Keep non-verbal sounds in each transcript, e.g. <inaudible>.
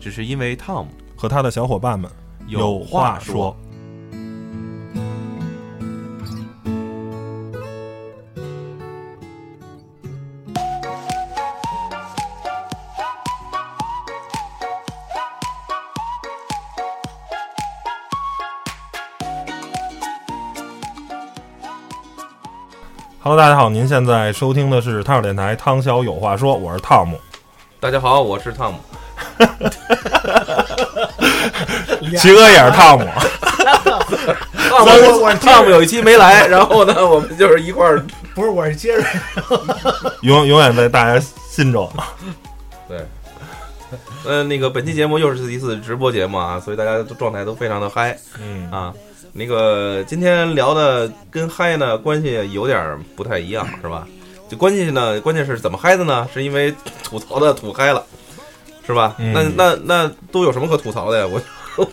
只是因为 Tom 和他的小伙伴们有话说。Hello，大家好，您现在收听的是汤小电台，汤小有话说，我是汤姆。大家好，我是汤姆。<laughs> 齐哥也是汤姆。我我汤姆有一期没来，然后呢，我们就是一块儿。不是，我是杰瑞。<laughs> 永永远在大家心中。对。呃，那个本期节目又是一次直播节目啊，所以大家状态都非常的嗨。嗯啊。那个今天聊的跟嗨呢关系有点不太一样，是吧？就关系呢，关键是怎么嗨的呢？是因为吐槽的吐嗨了，是吧？那那那都有什么可吐槽的呀？我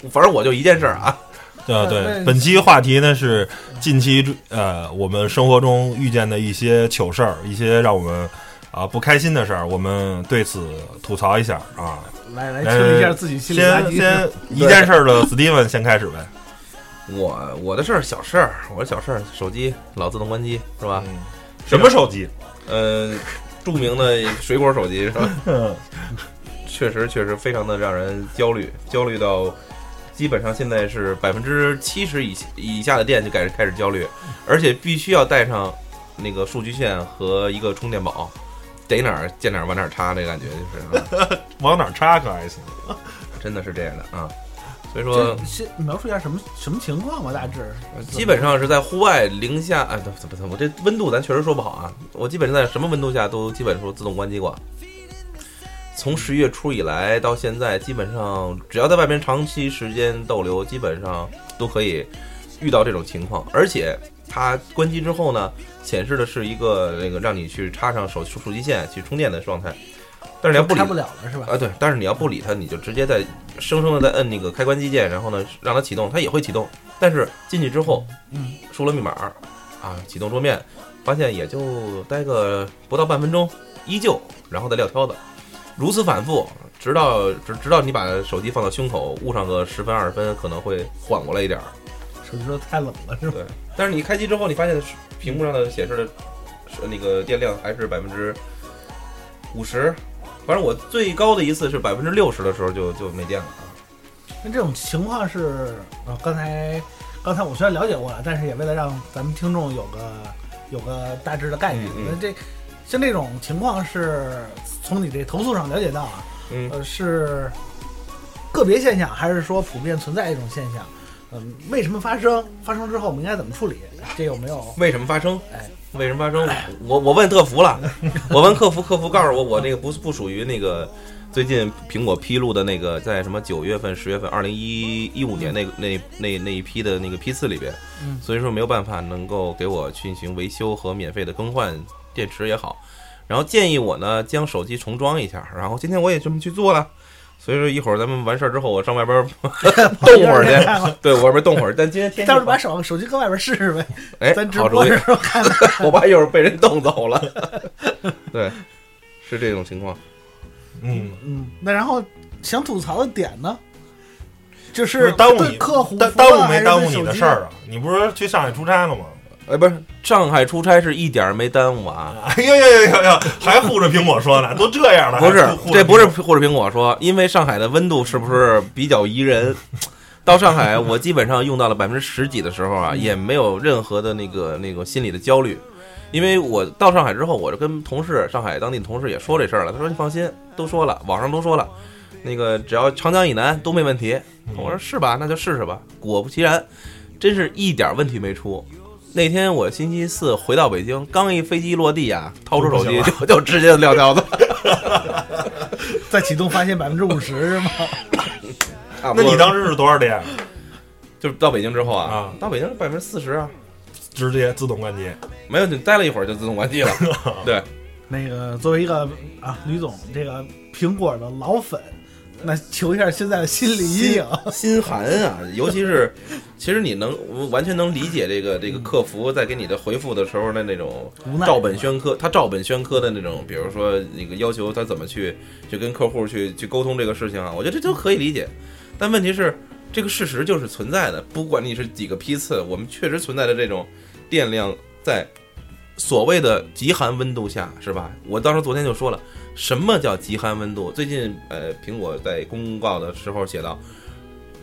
反正我就一件事儿啊。对对，本期话题呢是近期呃我们生活中遇见的一些糗事儿，一些让我们啊不开心的事儿，我们对此吐槽一下啊。来来清一下自己心里先先 <laughs> 一件事儿的 Steven 先开始呗。我我的事儿小事儿，我的小事儿，手机老自动关机是吧？什么手机？呃，著名的水果手机是吧？<laughs> 确实确实非常的让人焦虑，焦虑到基本上现在是百分之七十以以下的店就开始开始焦虑，而且必须要带上那个数据线和一个充电宝，逮哪儿见哪儿往哪儿插，这感觉就是 <laughs> 往哪儿插可还行，真的是这样的啊。所以说，先描述一下什么什么情况吧，大致。基本上是在户外零下，哎，不不不，我这温度咱确实说不好啊。我基本上在什么温度下都基本说自动关机过。从十一月初以来到现在，基本上只要在外边长期时间逗留，基本上都可以遇到这种情况。而且它关机之后呢，显示的是一个那个让你去插上手手机线去充电的状态。但是你要不理不了了是吧？啊，对，但是你要不理它，你就直接在生生的在摁那个开关机键，然后呢让它启动，它也会启动。但是进去之后，嗯，输了密码，啊，启动桌面，发现也就待个不到半分钟，依旧，然后再撂挑子，如此反复，直到直直到你把手机放到胸口，捂上个十分二十分，可能会缓过来一点儿。手机说太冷了是吧？对，但是你开机之后，你发现屏幕上的显示的那个电量还是百分之五十。反正我最高的一次是百分之六十的时候就就没电了啊。那这种情况是呃，刚才刚才我虽然了解过了，但是也为了让咱们听众有个有个大致的概念。那这像这种情况是从你这投诉上了解到啊，呃是个别现象，还是说普遍存在一种现象？嗯，为什么发生？发生之后我们应该怎么处理？这有没有？为什么发生？哎。为什么发生？我我问客服了，<laughs> 我问客服，客服告诉我，我这个不不属于那个最近苹果披露的那个在什么九月份、十月份，二零一一五年那那那那一批的那个批次里边，所以说没有办法能够给我进行维修和免费的更换电池也好，然后建议我呢将手机重装一下，然后今天我也这么去做了。所以说一会儿咱们完事儿之后，我上外边冻 <laughs> 会儿去。对，我外边冻会儿。但今天天，到时候把手手机搁外边试试呗。哎，咱直播的时候看。<laughs> 我怕一会儿被人冻走了。<laughs> 对，是这种情况。嗯嗯，那然后想吐槽的点呢，就是耽误你客户，耽耽误没耽误你的事儿啊？你不是去上海出差了吗？哎，不是，上海出差是一点没耽误啊！<laughs> 哎呀呀呀呀，还护着苹果说呢，都这样了，不是，这不是护着苹果说，因为上海的温度是不是比较宜人？到上海，我基本上用到了百分之十几的时候啊，也没有任何的那个那个心理的焦虑，因为我到上海之后，我就跟同事，上海当地同事也说这事儿了，他说你放心，都说了，网上都说了，那个只要长江以南都没问题。我说是吧？那就试试吧。果不其然，真是一点问题没出。那天我星期四回到北京，刚一飞机落地啊，掏出手机就 <laughs> 就直接撂挑子，<laughs> 再启动发现百分之五十是吗？<laughs> 那你当时是多少电？就是到北京之后啊啊，到北京百分之四十啊，直接自动关机。没有，你待了一会儿就自动关机了。对，那个作为一个啊，吕总这个苹果的老粉，那求一下现在的心理阴影。心寒啊，<laughs> 尤其是，其实你能完全能理解这个这个客服在给你的回复的时候的那种无奈照本宣科，他照本宣科的那种，比如说那个要求他怎么去去跟客户去去沟通这个事情啊，我觉得这都可以理解。但问题是，这个事实就是存在的，不管你是几个批次，我们确实存在的这种电量在所谓的极寒温度下，是吧？我当时昨天就说了，什么叫极寒温度？最近呃，苹果在公告的时候写到。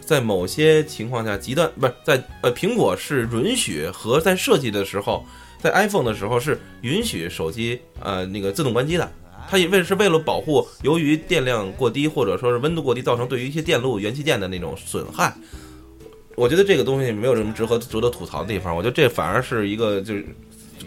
在某些情况下，极端不是在呃，苹果是允许和在设计的时候，在 iPhone 的时候是允许手机呃那个自动关机的。它也为是为了保护由于电量过低或者说是温度过低造成对于一些电路、元器件的那种损害。我觉得这个东西没有什么值得值得吐槽的地方。我觉得这反而是一个就是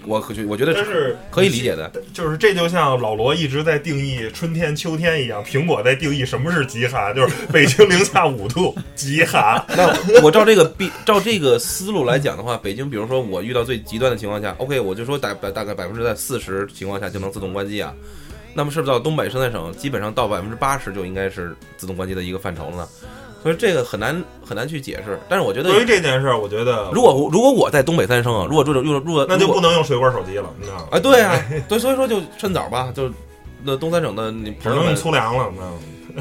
我可我觉得但是可以理解的。就是这就像老罗一直在定义春天、秋天一样，苹果在定义什么是极寒，就是北京零下五度，极寒。<laughs> 那我照这个比照这个思路来讲的话，北京比如说我遇到最极端的情况下，OK，我就说大大大概百分之在四十情况下就能自动关机啊。那么是不是到东北生态省，基本上到百分之八十就应该是自动关机的一个范畴了呢？所以这个很难很难去解释。但是我觉得对于这件事儿，我觉得如果如果我在东北三生啊，如果住着如果那就不能用水果手机了，你知道吗？啊，对啊，<laughs> 对，所以说就趁早吧，就那东三省的你只能用粗粮了，你知道吗？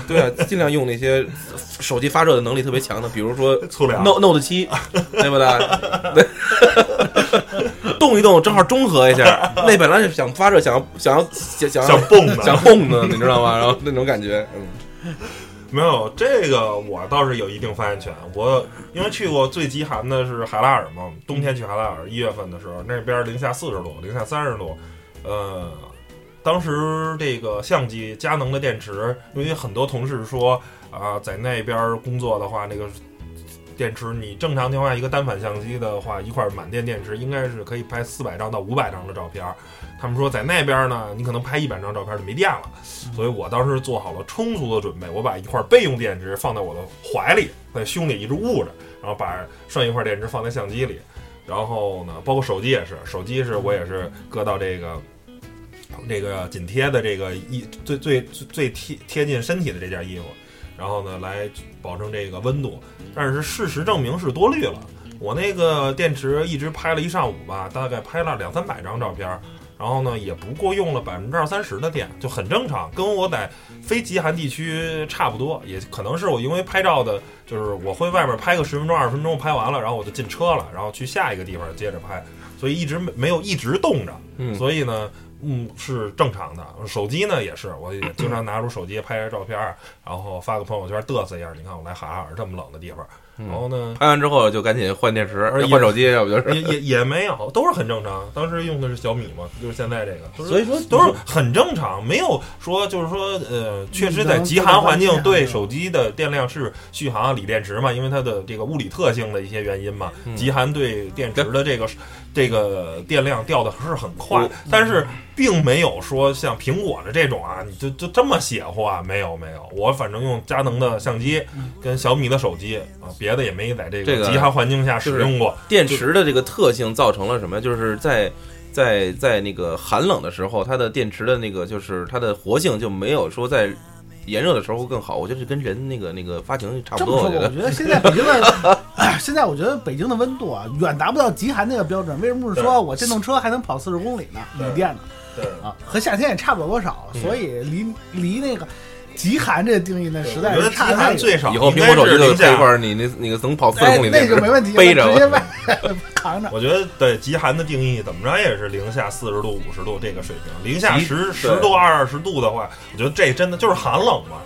对啊，尽量用那些手机发热的能力特别强的，比如说 <laughs> 粗粮 Note Note 七，对不对？对，<laughs> 动一动正好中和一下。那本来是想发热，想要想要想想想蹦的想蹦的，你知道吗？然后那种感觉，嗯，没有这个，我倒是有一定发言权。我因为去过最极寒的是海拉尔嘛，冬天去海拉尔，一月份的时候，那边零下四十度，零下三十度，呃，当时这个相机佳能的电池，因为很多同事说啊、在那边工作的话，那个电池你正常情况下一个单反相机的话，一块满电电池应该是可以拍四百张到五百张的照片。他们说在那边呢，你可能拍一百张照片就没电了，所以我当时做好了充足的准备，我把一块备用电池放在我的怀里，在胸里一直捂着，然后把剩一块电池放在相机里，然后呢，包括手机也是，手机是我也是搁到这个这个紧贴的这个衣最最最最贴贴近身体的这件衣服，然后呢来保证这个温度。但是事实证明是多虑了，我那个电池一直拍了一上午吧，大概拍了两三百张照片儿。然后呢，也不过用了百分之二三十的电，就很正常，跟我在非极寒地区差不多。也可能是我因为拍照的，就是我会外边拍个十分钟、二十分钟，拍完了，然后我就进车了，然后去下一个地方接着拍，所以一直没没有一直冻着。嗯所以呢，嗯，是正常的。手机呢也是，我也经常拿出手机拍拍照片儿，然后发个朋友圈嘚瑟一下。你看我来哈尔这么冷的地方，然后呢，拍完之后就赶紧换电池而、且换手机，要不就是。也也也没有，都是很正常。当时用的是小米嘛，就是现在这个，所以说都是很正常，没有说就是说呃，确实在极寒环境对手机的电量是续航锂电池嘛，因为它的这个物理特性的一些原因嘛，极寒对电池的这个这个电量掉的是很快，但是并没有说像苹果的这种啊，你就就这么邪乎啊？没有没有，我反正用佳能的相机跟小米的手机啊，别的也没在这这个个极寒环境下使用过。电池的这个特性造成了什么？就是在在在那个寒冷的时候，它的电池的那个就是它的活性就没有说在炎热的时候会更好。我觉得是跟人那个那个发情差不多。我觉得我觉得现在北京的，现在我觉得北京的温度啊，远达不到极寒那个标准。为什么是说我电动车还能跑四十公里呢？对锂电的对。啊，和夏天也差不了多少，所以离离那个极寒这个定义呢，实在是差得太远。寒最少以后苹果手机就是零下配一块儿，你那那个能跑四十哎公里，那就没问题了，背着直接外 <laughs> 扛着。<laughs> 我觉得对极寒的定义怎么着也是零下四十度、五十度这个水平。零下十十对度、二十度的话，我觉得这真的就是寒冷嘛。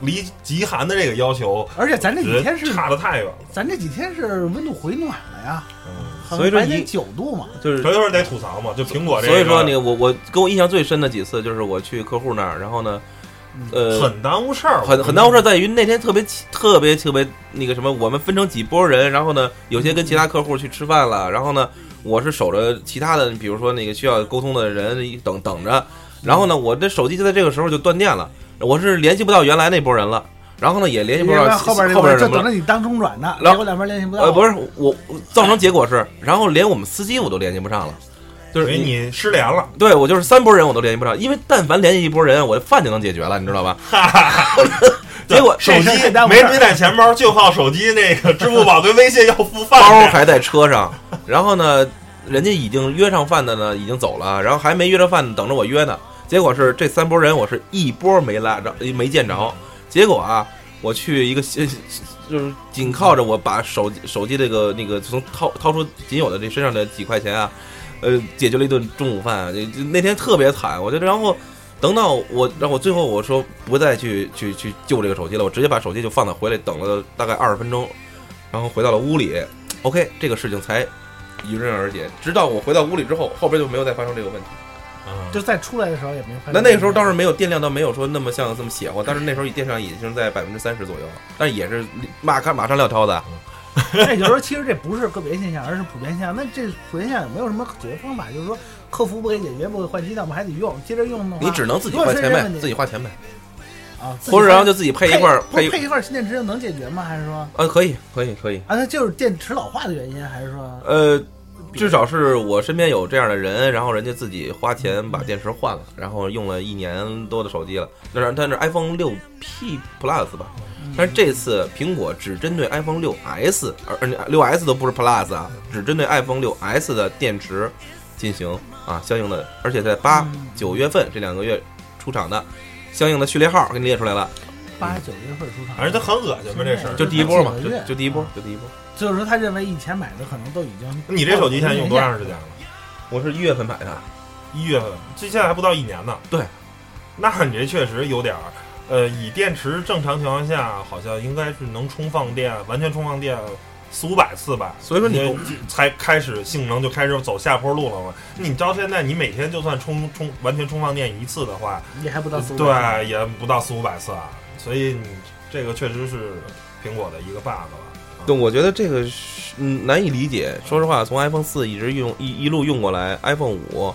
离极寒的这个要求，而且咱这几天是，差的太远了。咱这几天是温度回暖了呀，嗯，所以说一像白天九度嘛。就是所以说得吐槽嘛，就苹果这个，所以说，那个我我给我印象最深的几次就是我去客户那儿，然后呢，呃，很耽误事儿，很很耽误事儿，在于那天特别特别特别那个什么，我们分成几拨人，然后呢，有些跟其他客户去吃饭了，然后呢，我是守着其他的，比如说那个需要沟通的人等等着，然后呢，我的手机就在这个时候就断电了，我是联系不到原来那波人了。然后呢也联系不到后边后边就等着你当中转呢，然后结果两边联系不到。呃，不是我我造成结果是，然后连我们司机我都联系不上了，就是你失联了。对我就是三波人我都联系不上，因为但凡联系一波人，我饭就能解决了，你知道吧？哈哈 <laughs> 结果手机没没带钱包，就靠手机那个支付宝跟微信要付饭。包还在车上，然后呢，人家已经约上饭的呢，已经走了，然后还没约着饭，等着我约呢。结果是这三拨人，我是一波没拉着，没见着。结果啊，我去一个就是紧靠着我把手手机这个那个从掏掏出仅有的这身上的几块钱啊，呃，解决了一顿中午饭。那天特别惨，我就然后等到我，然后我最后我说不再去去去救这个手机了，我直接把手机就放到回来，等了大概二十分钟，然后回到了屋里。OK，这个事情才迎刃而解。直到我回到屋里之后，后边就没有再发生这个问题。嗯就再出来的时候也没发现。那那个时候倒是没有电量，倒没有说那么像这么邪乎，但是那时候电量已经在百分之三十左右了，但也是马看马上撂挑子。<laughs> 那也就是说，其实这不是个别现象，而是普遍现象。那这普遍现象有没有什么解决方法？就是说，客服不给解决，不给换机，那我们还得用，接着用的话，你只能自己花钱呗，自己花钱呗，啊，或者然后就自己配一块儿配配配一块儿新电池就能解决吗？还是说啊，可以可以可以，啊，那就是电池老化的原因，还是说呃。至少是我身边有这样的人，然后人家自己花钱把电池换了，然后用了一年多的手机了。但是但是 iPhone 六 P Plus 吧，但是这次苹果只针对 iPhone 六 S，而而六 S 都不是 Plus 啊，只针对 iPhone 六 S 的电池进行啊相应的，而且在八九月份这两个月出厂的相应的序列号给你列出来了。八九月份出厂，反正他很恶心吧这事儿。就第一波嘛，就第一波，就第一波。就是说他认为以前买的可能都已经。你这手机现在用多长时间了？我是一月份买的，一月份，这现在还不到一年呢。对，那你这确实有点儿，呃，以电池正常情况下，好像应该是能充放电，完全充放电四五百次吧。所以说你才开始性能就开始走下坡路了嘛。你到现在，你每天就算充充完全充放电一次的话，也还不到四五。对，也不到四五百次啊。所以你这个确实是苹果的一个 bug 了。对，我觉得这个是嗯难以理解。说实话，从 iPhone 四一直用一一路用过来，iPhone 五，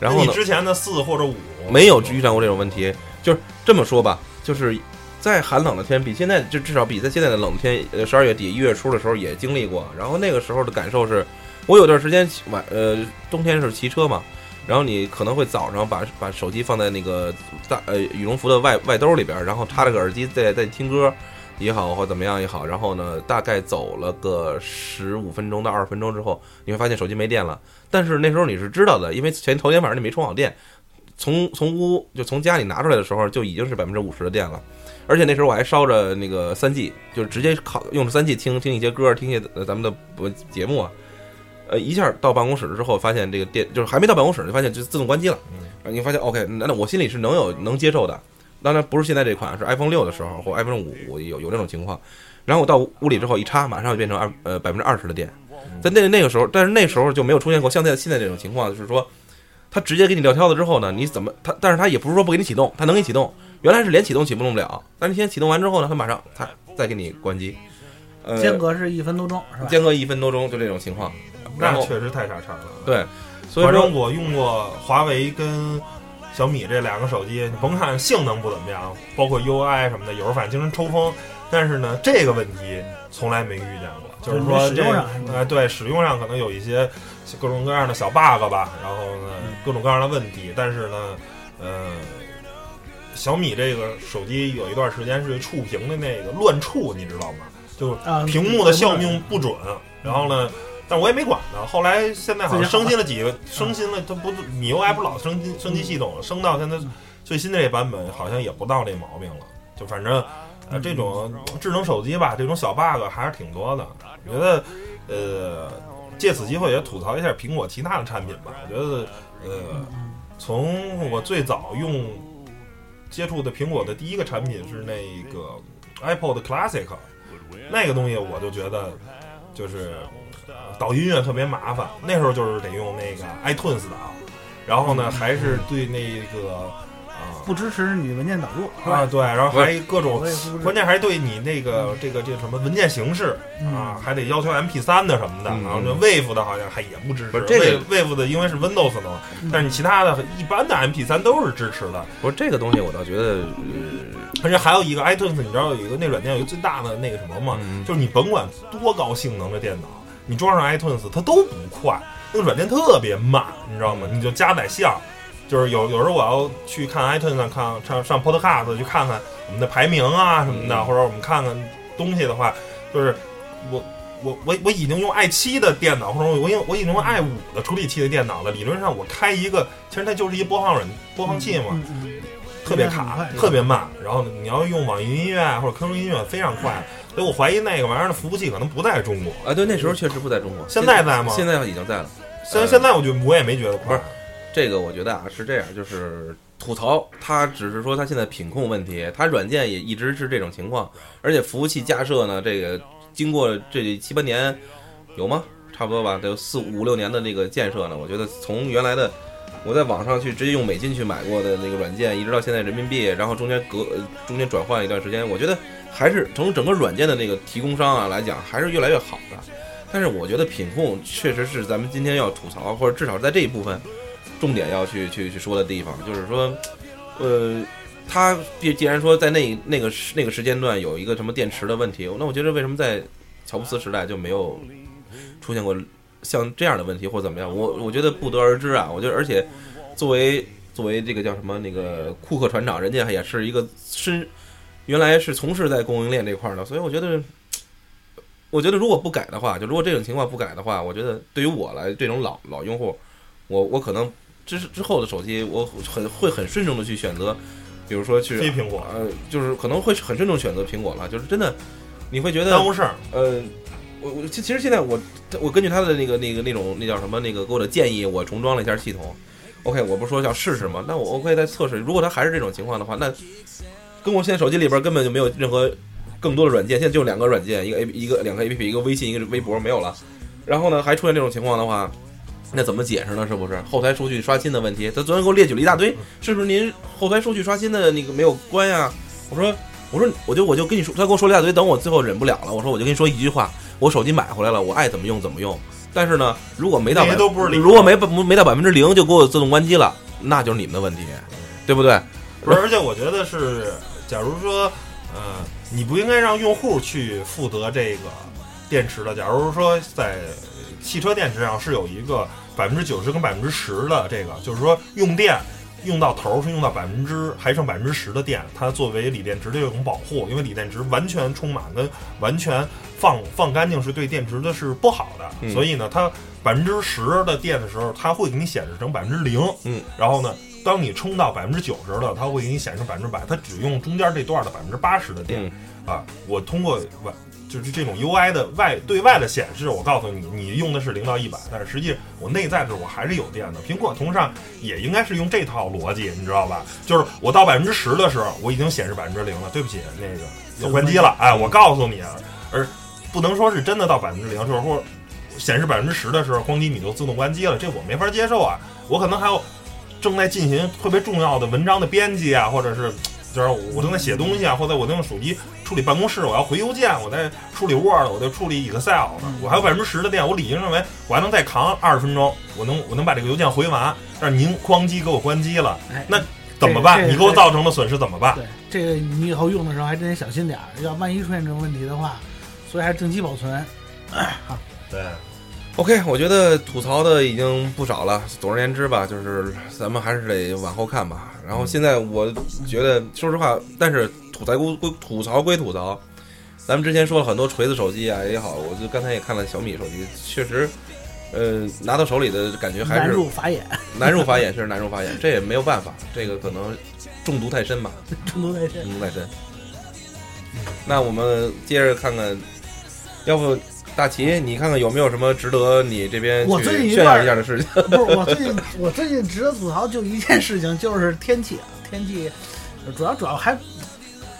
然后你呢之前的四或者五没有遇上过这种问题。就是这么说吧，就是在寒冷的天，比现在就至少比在现在的冷天，呃，十二月底一月初的时候也经历过。然后那个时候的感受是，我有段时间晚呃冬天是骑车嘛，然后你可能会早上把把手机放在那个大呃羽绒服的外外兜里边，然后插了个耳机在在听歌。也好，或怎么样也好，然后呢，大概走了个十五分钟到二十分钟之后，你会发现手机没电了。但是那时候你是知道的，因为前头天晚上你没充好电，从从屋就从家里拿出来的时候就已经是百分之五十的电了。而且那时候我还烧着那个三 G，就是直接靠用着三 G 听听一些歌，听一些咱们的节目啊。呃，一下到办公室之后，发现这个电就是还没到办公室，就发现就自动关机了。嗯，你发现 OK，那那我心里是能有能接受的。当然不是现在这款，是 iPhone 六的时候或 iPhone 五有有这种情况。然后我到屋里之后一插，马上就变成二呃百分之二十的电。在那那个时候，但是那时候就没有出现过像在现在这种情况，就是说它直接给你撂挑子之后呢，你怎么它？但是它也不是说不给你启动，它能给你启动。原来是连启动启动不了，但是现在启动完之后呢，它马上它再给你关机。呃，间隔是一分多钟，是吧？间隔一分多钟就这种情况，然后那确实太傻叉了。对，所以反说正我用过华为跟小米这两个手机，你甭看性能不怎么样，包括 UI 什么的，有时候反正经常抽风，但是呢，这个问题从来没遇见过。就是说使这用上是吧呃，对使用上可能有一些各种各样的小 bug 吧，然后呢嗯各种各样的问题，但是呢，呃，小米这个手机有一段时间是触屏的那个乱触，你知道吗？就啊屏幕的效用不准，然后呢，但我也没管它。后来现在好像升级了几个，升新了，它不米 UI 不老升级升级系统，升到现在最新的这版本好像也不到这毛病了。就反正呃这种智能手机吧，这种小 bug 还是挺多的。我觉得呃借此机会也吐槽一下苹果其他的产品吧。我觉得呃从我最早用接触的苹果的第一个产品是那个 Apple 的 Classic。那个东西我就觉得就是导音乐特别麻烦，那时候就是得用那个 iTunes 导，然后呢还是对那个啊不支持你文件导入，啊，对，然后还各种关键还对你那个这个这个什么文件形式嗯。啊，还得要求 MP 3的什么的，嗯。然后这 Wave 的好像还也不支持。不是这个 Wave Wave 的因为是 Windows 的嘛，嗯。但是你其他的一般的 MP 3都是支持的。不是这个东西，我倒觉得，呃而且还有一个 iTunes，你知道有一个那软件有一个最大的那个什么吗？嗯就是你甭管多高性能的电脑，你装上 iTunes 它都不快，那个软件特别慢，你知道吗？你就加载项，就是有有时候我要去看 iTunes 上看上上 Podcast 去看看我们的排名啊什么的，嗯或者我们看看东西的话，就是我。我我我已经用 i 七的电脑，或者我用我已经用 i 五的处理器的电脑了。理论上我开一个，其实它就是一播放软播放器嘛，嗯嗯特别卡，特别慢。然后呢，你要用网易音乐或者 QQ 音乐非常快，所以我怀疑那个玩意儿的服务器可能不在中国。啊，对，那时候确实不在中国，现在在吗现在已经在了。虽然现在我觉得我也没觉得快不是，这个我觉得啊是这样，就是吐槽，它只是说它现在品控问题，它软件也一直是这种情况，而且服务器架设呢，这个经过这七八年有吗？差不多吧，得有四五六年的那个建设呢，我觉得从原来的我在网上去直接用美金去买过的那个软件，一直到现在人民币，然后中间隔中间转换一段时间，我觉得还是从整个软件的那个提供商啊来讲，还是越来越好的。但是我觉得品控确实是咱们今天要吐槽，或者至少在这一部分重点要去去去说的地方，就是说，呃，他既既然说在那那个那个时间段有一个什么电池的问题，那我觉得为什么在乔布斯时代就没有出现过像这样的问题或怎么样？我我觉得不得而知啊。我觉得，而且作为作为这个叫什么那个库克船长，人家也是一个深原来是从事在供应链这块儿的，所以我觉得。我觉得如果不改的话，就如果这种情况不改的话，我觉得对于我来这种老老用户，我我可能之之后的手机，我很会很慎重的去选择，比如说去非苹果呃，就是可能会很慎重选择苹果了，就是真的，你会觉得耽误事儿。呃，我我其其实现在我我根据他的那个那个那种那叫什么那个给我的建议，我重装了一下系统。OK，我不是说要试试吗？那我 OK 再测试，如果它还是这种情况的话，那跟我现在手机里边根本就没有任何更多的软件，现在就两个软件，一个 A 一个两个 APP，一个微信，一个微博，没有了。然后呢，还出现这种情况的话，那怎么解释呢？是不是后台数据刷新的问题？他昨天给我列举了一大堆，是不是您后台数据刷新的那个没有关呀？我说我说我就我就跟你说，他跟我说了一大堆，等我最后忍不了了，我说我就跟你说一句话，我手机买回来了，我爱怎么用怎么用。但是呢，如果没到百那些都不是如果没没到百分之零就给我自动关机了，那就是你们的问题，对不对？不是，而且我觉得是，假如说，呃，你不应该让用户去负责这个电池的。假如说在汽车电池上是有一个百分之九十跟百分之十的这个，就是说用电用到头儿是用到百分之还剩百分之十的电，它作为锂电池的一种保护，因为锂电池完全充满跟完全放放干净是对电池的是不好的，嗯所以呢，它百分之十的电的时候，它会给你显示成百分之零，嗯，然后呢。当你充到百分之九十了，它会给你显示百分之百，它只用中间这段的百分之八十的电、嗯啊。我通过外就是这种 UI 的外对外的显示，我告诉你，你用的是零到一百，但是实际我内在的时候我还是有电的。苹果同上也应该是用这套逻辑，你知道吧？就是我到百分之十的时候，我已经显示百分之零了，对不起，那个要关机了，哎，我告诉你，而不能说是真的到百分之零，就是或显示百分之十的时候，咣叽你就自动关机了，这我没法接受啊！我可能还有正在进行特别重要的文章的编辑啊，或者是就是我正在写东西啊，或者我在用手机处理办公室，我要回邮件，我在处理 Word，我在处理 Excel 呢，我还有百分之十的电，我理应认为我还能再扛二十分钟，我能我能把这个邮件回完，但是您哐叽给我关机了，哎，那怎么办？你给我造成的损失怎么办？对这个你以后用的时候还真得小心点儿，要万一出现这种问题的话，所以还是定期保存。对，OK，我觉得吐槽的已经不少了。总而言之吧，就是咱们还是得往后看吧。然后现在我觉得，说实话，但是吐槽归归吐槽归吐槽，咱们之前说了很多锤子手机啊也好，我就刚才也看了小米手机，确实，呃，拿到手里的感觉还是 <laughs> 难是入法眼，难入法眼，确实难入法眼，这也没有办法，这个可能中毒太深吧。中毒太深。中毒太深。那我们接着看看，要不大齐，你看看有没有什么值得你这边我最近一段耀一下的事情？不是我最近，我最近值得吐槽就一件事情，就是天气啊，天气主要主要还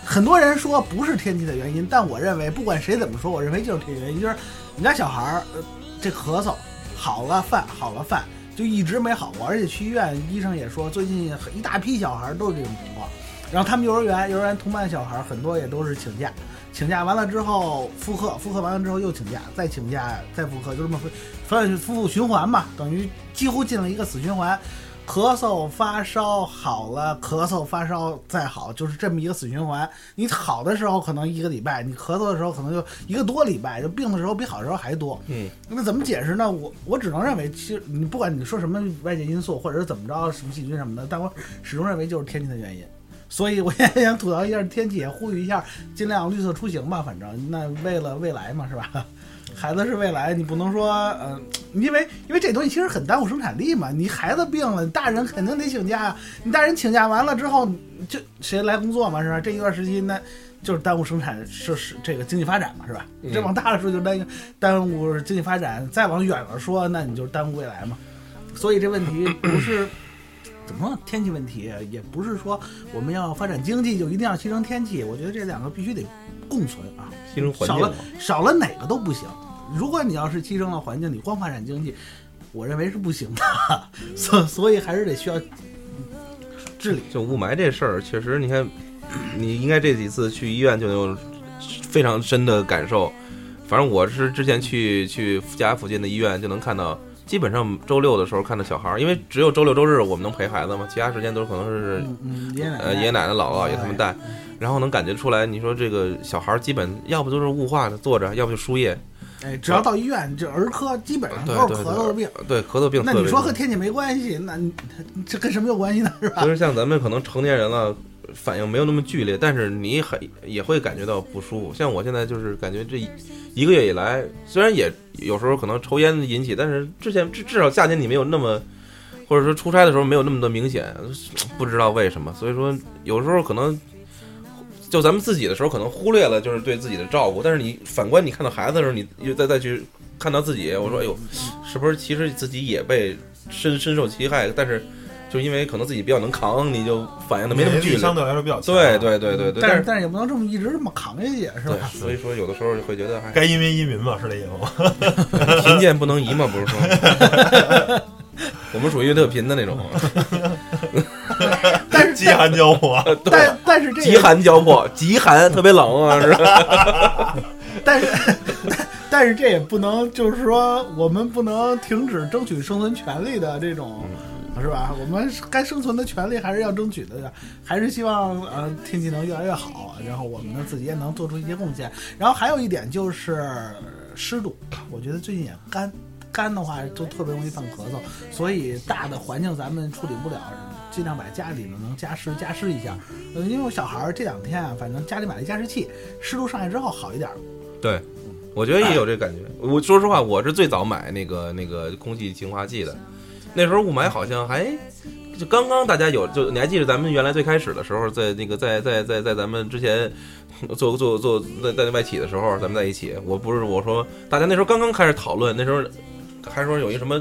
很多人说不是天气的原因，但我认为不管谁怎么说，我认为就是天气原因，就是你家小孩儿、呃、这咳嗽好了犯好了犯，就一直没好过，而且去医院，医生也说最近一大批小孩都是这种情况。然后他们幼儿园，幼儿园同班小孩很多也都是请假，请假完了之后复课，复课完了之后又请假，再请假，再复课，就这么反反复复循环吧，等于几乎进了一个死循环。咳嗽发烧好了，咳嗽发烧再好，就是这么一个死循环。你好的时候可能一个礼拜，你咳嗽的时候可能就一个多礼拜，就病的时候比好的时候还多。嗯，那怎么解释呢？我我只能认为，其实你不管你说什么外界因素，或者是怎么着，什么细菌什么的，但我始终认为就是天气的原因。所以我也想吐槽一下天气，也呼吁一下，尽量绿色出行吧。反正那为了未来嘛，是吧？孩子是未来，你不能说，嗯，因为因为这东西其实很耽误生产力嘛。你孩子病了，大人肯定得请假。你大人请假完了之后，就谁来工作嘛，是吧？这一段时期那就是耽误生产，是是这个经济发展嘛，是吧？这往大了说就耽耽误经济发展，再往远了说，那你就耽误未来嘛。所以这问题不是怎么说天气问题，也不是说我们要发展经济就一定要牺牲天气。我觉得这两个必须得共存啊，牺牲环境少了少了哪个都不行。如果你要是牺牲了环境，你光发展经济，我认为是不行的。所所以还是得需要治理。就雾霾这事儿，确实，你看，<clears throat> 你应该这几次去医院就有非常深的感受。反正我是之前去去家附近的医院，就能看到，基本上周六的时候看到小孩儿，因为只有周六周日我们能陪孩子嘛，其他时间都可能是嗯，爷爷奶奶呃爷爷奶奶、姥姥姥爷他们带，然后能感觉出来，你说这个小孩儿基本要不就是雾化的坐着，要不就输液，哎，只要到医院，这儿科基本上都是咳嗽的病。对咳嗽病那你。说和天气没关系，那这跟什么有关系呢？是吧就？是像咱们可能成年人了，反应没有那么剧烈，但是你很也会感觉到不舒服。像我现在就是感觉这一个月以来，虽然也有时候可能抽烟引起，但是之前至至少夏天你没有那么，或者说出差的时候没有那么的明显，不知道为什么。所以说有时候可能。就咱们自己的时候，可能忽略了就是对自己的照顾，但是你反观你看到孩子的时候，你又再再去看到自己，我说哎呦，是不是其实自己也被深深受其害？但是就因为可能自己比较能扛，你就反应的没那么剧烈。相对来说比较强对对对对对，但但是但是也不能这么一直这么扛下去，是，吧？所以说有的时候就会觉得还该移民移民嘛，是这意思吗？<laughs> 贫贱不能移嘛，不是说。<laughs> 我们属于特贫的那种，但是 <laughs> 饥寒交迫，但但是这极寒交迫，极寒特别冷啊，是吧？但是但是这也不能就是说我们不能停止争取生存权利的这种。是吧？我们该生存的权利还是要争取的，还是希望呃天气能越来越好，然后我们呢自己也能做出一些贡献。然后还有一点就是湿度，我觉得最近也干，干的话就特别容易犯咳嗽，所以大的环境咱们处理不了，尽量把家里呢能加湿加湿一下。呃，因为我小孩这两天啊，反正家里买了加湿器，湿度上来之后好一点。对，我觉得也有这感觉。我说实话，我是最早买那个那个空气净化器的，那时候雾霾好像还就刚刚大家有，就你还记得咱们原来最开始的时候，在那个在在在在咱们之前做做做在在外企的时候，咱们在一起，我不是我说大家那时候刚刚开始讨论，那时候还说有一什么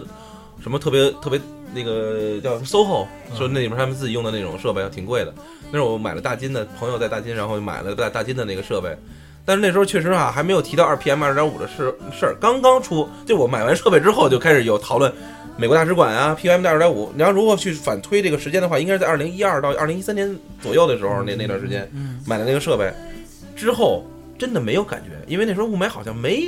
什么特别特别那个叫 SOHO，说那里面他们自己用的那种设备挺贵的。那时候我买了大金的，朋友在大金，然后买了大大金的那个设备。但是那时候确实啊，还没有提到二 PM 二点五的事事儿，刚刚出。就我买完设备之后，就开始有讨论美国大使馆啊，PM 二点五。你要如果去反推这个时间的话，应该是在二零一二到二零一三年左右的时候，那那段时间嗯，买的那个设备之后，真的没有感觉，因为那时候雾霾好像没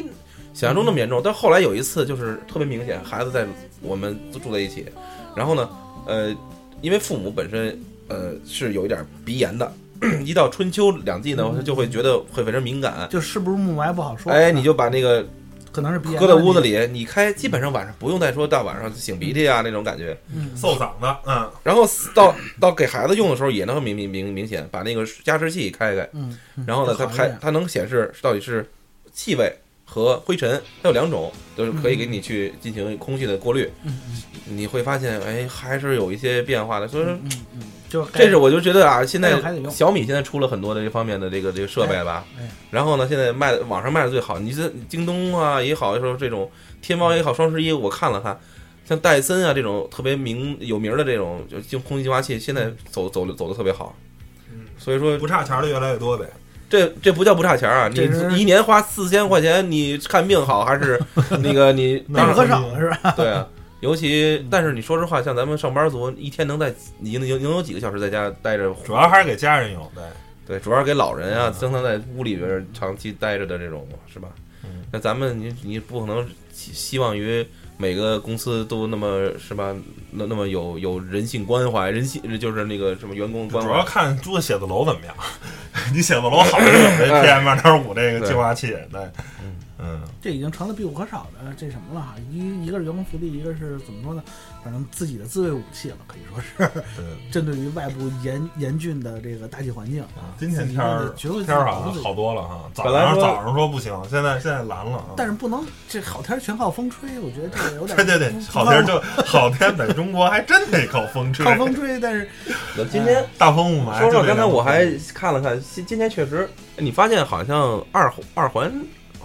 想象中那么严重。但后来有一次就是特别明显，孩子在我们都住在一起，然后呢，呃，因为父母本身呃是有一点鼻炎的。一到春秋两季呢，他就会觉得会非常敏感，就是不是雾霾不好说。哎，你就把那个可能是鼻炎搁在屋子，里，你开，基本上晚上不用再说到晚上擤鼻涕啊那种感觉。嗯，受嗓子，嗯，然后到到给孩子用的时候也能明明明明显，把那个加湿器开开，嗯，嗯。然后呢，它就好一点。排它能显示到底是气味和灰尘，它有两种，就是可以给你去进行空气的过滤。嗯。你会发现，哎，还是有一些变化的。所以说，嗯嗯嗯，就这是我就觉得啊，现在小米现在出了很多的这方面的这个这个设备吧然后呢，现在卖的网上卖的最好，你这京东啊也好，说这种天猫也好，双十一我看了看，像戴森啊这种特别名有名的这种就净空气净化器，现在走走的走的特别好嗯，所以说不差钱儿的越来越多呗。这这不叫不差钱啊！你一年花四千块钱，你看病好还是 <laughs> 那个你必不可少了是吧？对啊，尤其，但是你说实话，像咱们上班族，一天能在你能能能有几个小时在家待着？主要还是给家人用，对，对，主要是给老人啊，经常在屋里边长期待着的这种，是吧？嗯那咱们你你不可能希希望于每个公司都那么是吧？那那么有有人性关怀，人性就是那个什么员工关怀。主要看租的写字楼怎么样。<laughs> 你写字楼好，就有这 PM 二点五这个净化器，对，嗯，这已经成了必不可少的这什么了哈。一一个是员工福利，一个是怎么说呢？反正自己的自卫武器了，可以说是对。针对于外部严严峻的这个大气环境啊。今天天儿绝对天儿好像好多了哈，早本来早上说不行，现在现在蓝了啊。但是不能这好天全靠风吹，我觉得这个有点对对对，好天就好天，在中国还真得靠风吹，靠风吹，但是 <laughs> 今天大风雾霾。说实话，刚才我还看了看，今今天确实，哎你发现好像二二环、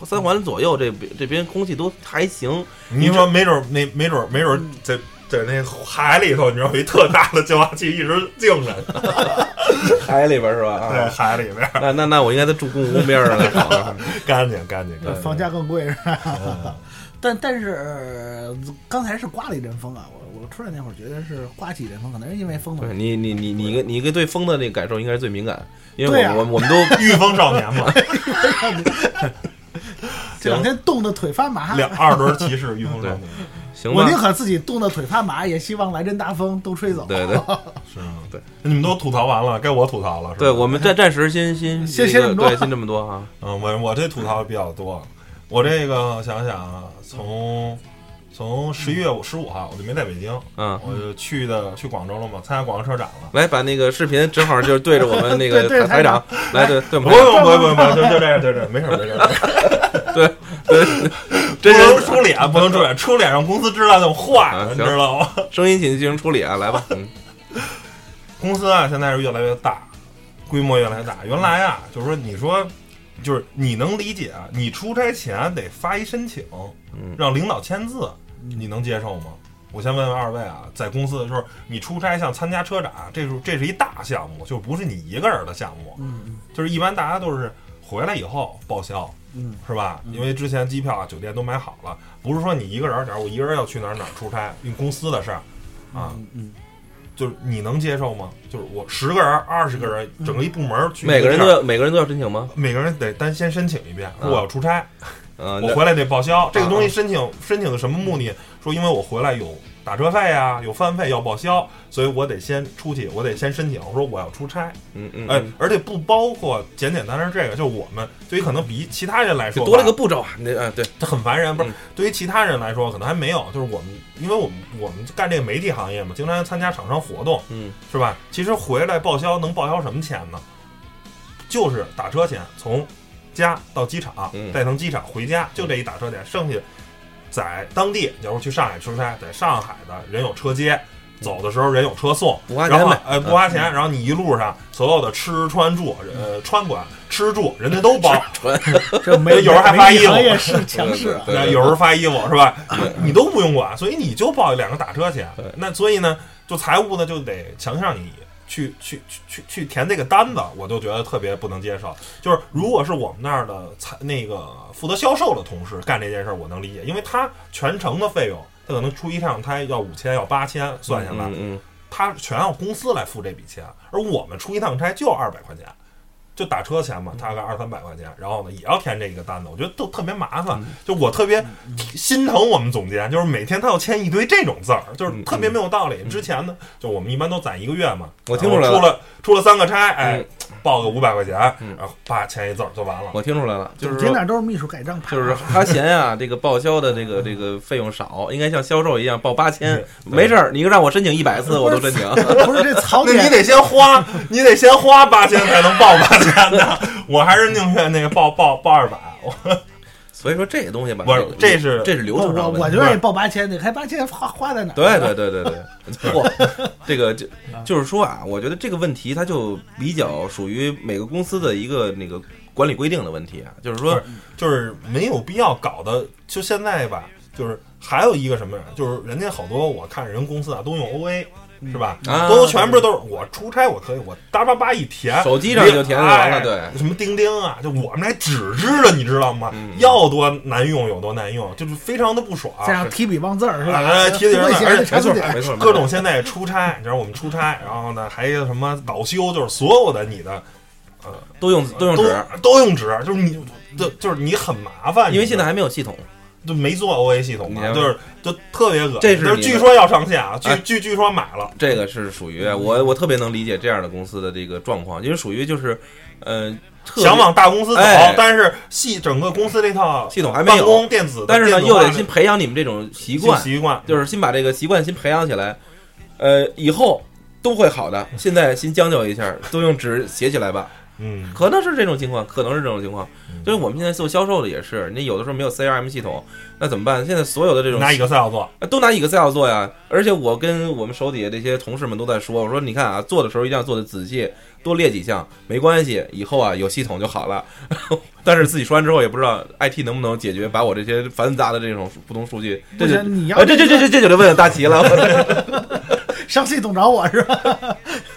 三环左右这边这边空气都还行。你说没准儿那没准儿没准儿在在那海里头，你知道有一特大的净化器一直净着，海里边是吧？在啊，海里边儿那那那我应该在住故宫边上呢。<laughs> 好干净干净干净。房价更贵是吧？嗯 <laughs> 但但是、呃刚才是刮了一阵风啊，我我出来那会儿觉得是刮起一阵风，可能是因为风的对你你你你跟你跟对风的那个感受应该是最敏感，因为我我们都 <laughs> 御风少年嘛，<laughs> 这两天冻得腿发麻。两二轮骑士御风 <laughs> 少年，<laughs> 行吧我宁。可自己冻得腿发麻，也希望来阵大风都吹走。对对是啊？对，你们都吐槽完了，该我吐槽了，是吧？对，我们暂暂时先先先先这么多对，先这么多啊。嗯，我我这吐槽比较多，我这个想想啊，从从十一月十五号我就没在北京，嗯，我就去的去广州了嘛，参加广州车展了。来把那个视频正好就是对着我们那个 <laughs> 对对台台长，来对对我不用不用不用，就就这样，就这样，没事没事。<laughs> 对 <laughs> 对，不能出脸，不能出脸，出脸让公司知道就坏了，你知道吗？声音请进行处理啊，来吧。嗯公司啊，现在是越来越大，规模越来越大。原来啊，就是说，你说，就是你能理解啊，你出差前得发一申请，嗯让领导签字，你能接受吗？我先问问二位啊，在公司的时候，你出差像参加车展，这是这是一大项目，就不是你一个人的项目，嗯嗯就是一般大家都是回来以后报销，嗯是吧？因为之前机票啊、酒店都买好了，不是说你一个人，假如我一个人要去哪儿哪儿出差，因为公司的事儿啊，就是你能接受吗？就是我十个人、二十个人，整个一部门去，每个人都要每个人都要申请吗？每个人得单先申请一遍，说我要出差，嗯，我回来得报销。这个东西申请申请的什么目的？说因为我回来有打车费啊，有饭费要报销，所以我得先出去，我得先申请，我说我要出差。嗯嗯，哎嗯，而且不包括简简单单这个，就我们对于可能比其他人来说多了个步骤啊，那啊对，它很烦人，不是嗯？对于其他人来说，可能还没有。就是我们，因为我们我们干这个媒体行业嘛，经常参加厂商活动，嗯是吧？其实回来报销能报销什么钱呢？就是打车钱，从家到机场，嗯再从机场回家，就这一打车点。剩下在当地，假如去上海出差，在上海的人有车接，走的时候人有车送，不花钱然后呃不花钱，然后你一路上所有的吃穿住，呃穿管吃住，人家都包。<laughs> <laughs> 这媒 <laughs> 有人还发衣服行业是强势啊。对那有人发衣服是吧？你都不用管，所以你就报两个打车钱对。那所以呢，就财务呢就得强行让你去去去去去填这个单子，我就觉得特别不能接受。就是如果是我们那儿的采那个负责销售的同事干这件事儿，我能理解，因为他全程的费用，他可能出一趟差要五千要八千算下来，嗯嗯他全要公司来付这笔钱，而我们出一趟差就二百块钱，就打车钱嘛，大概二三百块钱，然后呢也要填这个单子，我觉得都特别麻烦。就我特别心疼我们总监，就是每天他要签一堆这种字儿，就是特别没有道理。之前呢，就我们一般都攒一个月嘛，我听出来了。出了出了三个差，哎嗯，报个五百块钱，嗯。然后啪签一字儿就完了。我听出来了，就是那都是秘书盖章，就是他嫌呀，这个报销的这个 <laughs> 这个费用少，应该像销售一样报八千，没事儿，你让我申请一百次我都申请。不是 <laughs> 这槽 <laughs> 那你，得先花，你得先花八千才能报八千的。<laughs> 我还是宁愿那个报报报二百。我所以说这个东西吧，不是这是这是流程上的问题。我我觉得也报八千，你还八千花花在哪儿？对对对对对，嚯，<laughs> 这个就就是说啊，我觉得这个问题它就比较属于每个公司的一个那个管理规定的问题啊，就是说是，就是没有必要搞的。就现在吧，就是还有一个什么呀，就是人家好多我看人公司啊都用 OA，是吧？啊都全部都是我出差我可以，我叭叭叭一填，手机上就填完了哎对什么钉钉啊，就我们还纸质的，你知道吗？嗯要多难用有多难用，就是非常的不爽。这样提笔忘字儿是吧？哎提笔忘字儿不会写而且没错的查字典。没错，各种现在出差，你知道我们出差，然后呢还有什么保修，就是所有的你的都用都用都纸，都用纸，就是你就就是你很麻烦，因为现在还没有系统。就没做 OA 系统嘛，就是就特别恶心。这是据说要上线啊，据哎据据说买了，这个是属于我我特别能理解这样的公司的这个状况，因为属于就是，呃，想往大公司走哎，但是系整个公司这套系统还没有办公电子但是呢又得先培养你们这种习惯，习惯，就是先把这个习惯先培养起来，呃，以后都会好的。<laughs> 现在先将就一下，都用纸写起来吧。嗯，可能是这种情况，可能是这种情况。嗯就是我们现在做销售的也是，你有的时候没有 CRM 系统，那怎么办？现在所有的这种拿 Excel 做，呃都拿 Excel 做呀。而且我跟我们手底下这些同事们都在说，我说你看啊，做的时候一定要做的仔细，多列几项，没关系，以后啊有系统就好了。<laughs> 但是自己说完之后，也不知道 IT 能不能解决，把我这些繁杂的这种不同数据，不这就，你要啊，这这这这这就得问问大齐了。<laughs> 上系统找我是吧？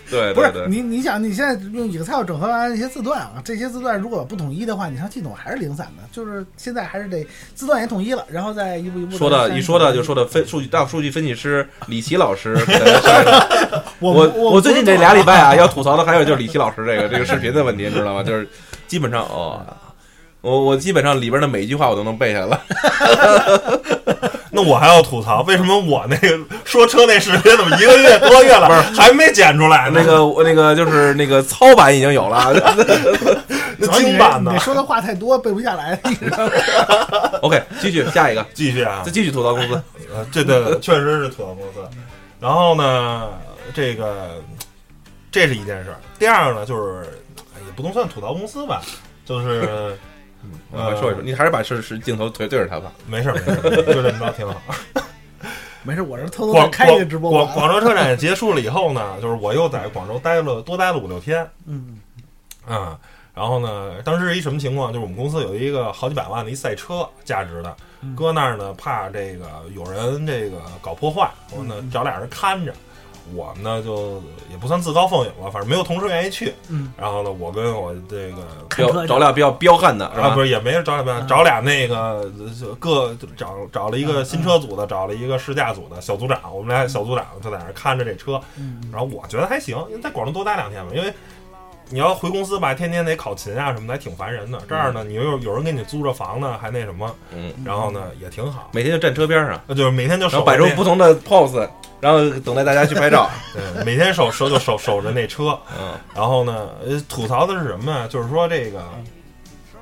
对不对对，是你，你想你现在用 Excel 整合完一些字段啊，这些字段如果不统一的话，你上系统还是零散的。就是现在还是得字段也统一了，然后再一步一步说到删一说的就说的分数据大数据分析师李琦老师 <laughs> 我我我最近这俩礼拜啊，<laughs> 要吐槽的还有就是李琦老师这个这个视频的问题，你知道吗？就是基本上哦，我我基本上里边的每一句话我都能背下来了。<laughs> 那我还要吐槽，为什么我那个说车那视频怎么一个月多月了不是还没剪出来呢？那个我那个就是那个操版已经有了。<laughs> 精版的你，说的话太多，背不下来。<laughs> OK，继续下一个，继续啊再，继续吐槽公司。呃，这对确实是吐槽公司。然后呢，这个这是一件事儿。第二个呢，就是哎也不能算吐槽公司吧，就是我说一说，你还是把是是镜头对对着他吧。没事儿没事儿，就这么着挺好。<laughs> 没事，我是偷偷开一个直播广吧。<laughs> 广州车展结束了以后呢，就是我又在广州待了多待了五六天嗯，啊。然后呢，当时一什么情况？就是我们公司有一个好几百万的一赛车价值的，嗯搁那儿呢，怕这个有人这个搞破坏，我呢嗯找俩人看着。我们呢就也不算自告奋勇吧，反正没有同事愿意去。嗯，然后呢，我跟我这个找俩比较彪悍的是啊，不？是也没人找俩办，嗯找俩那个各找找了一个新车组的，找了一个试驾组的小组长，我们俩小组长就在那看着这车。嗯然后我觉得还行，因为在广州多待两天嘛，因为你要回公司吧，天天得考勤啊什么的，还挺烦人的。这儿呢，你又有有人给你租着房呢，还那什么，嗯，然后呢也挺好。每天就站车边上，那就是每天就然后摆出不同的 pose，然后等待大家去拍照。<laughs> 对，每天守守就守守着那车。嗯，然后呢，呃，吐槽的是什么呀？就是说这个，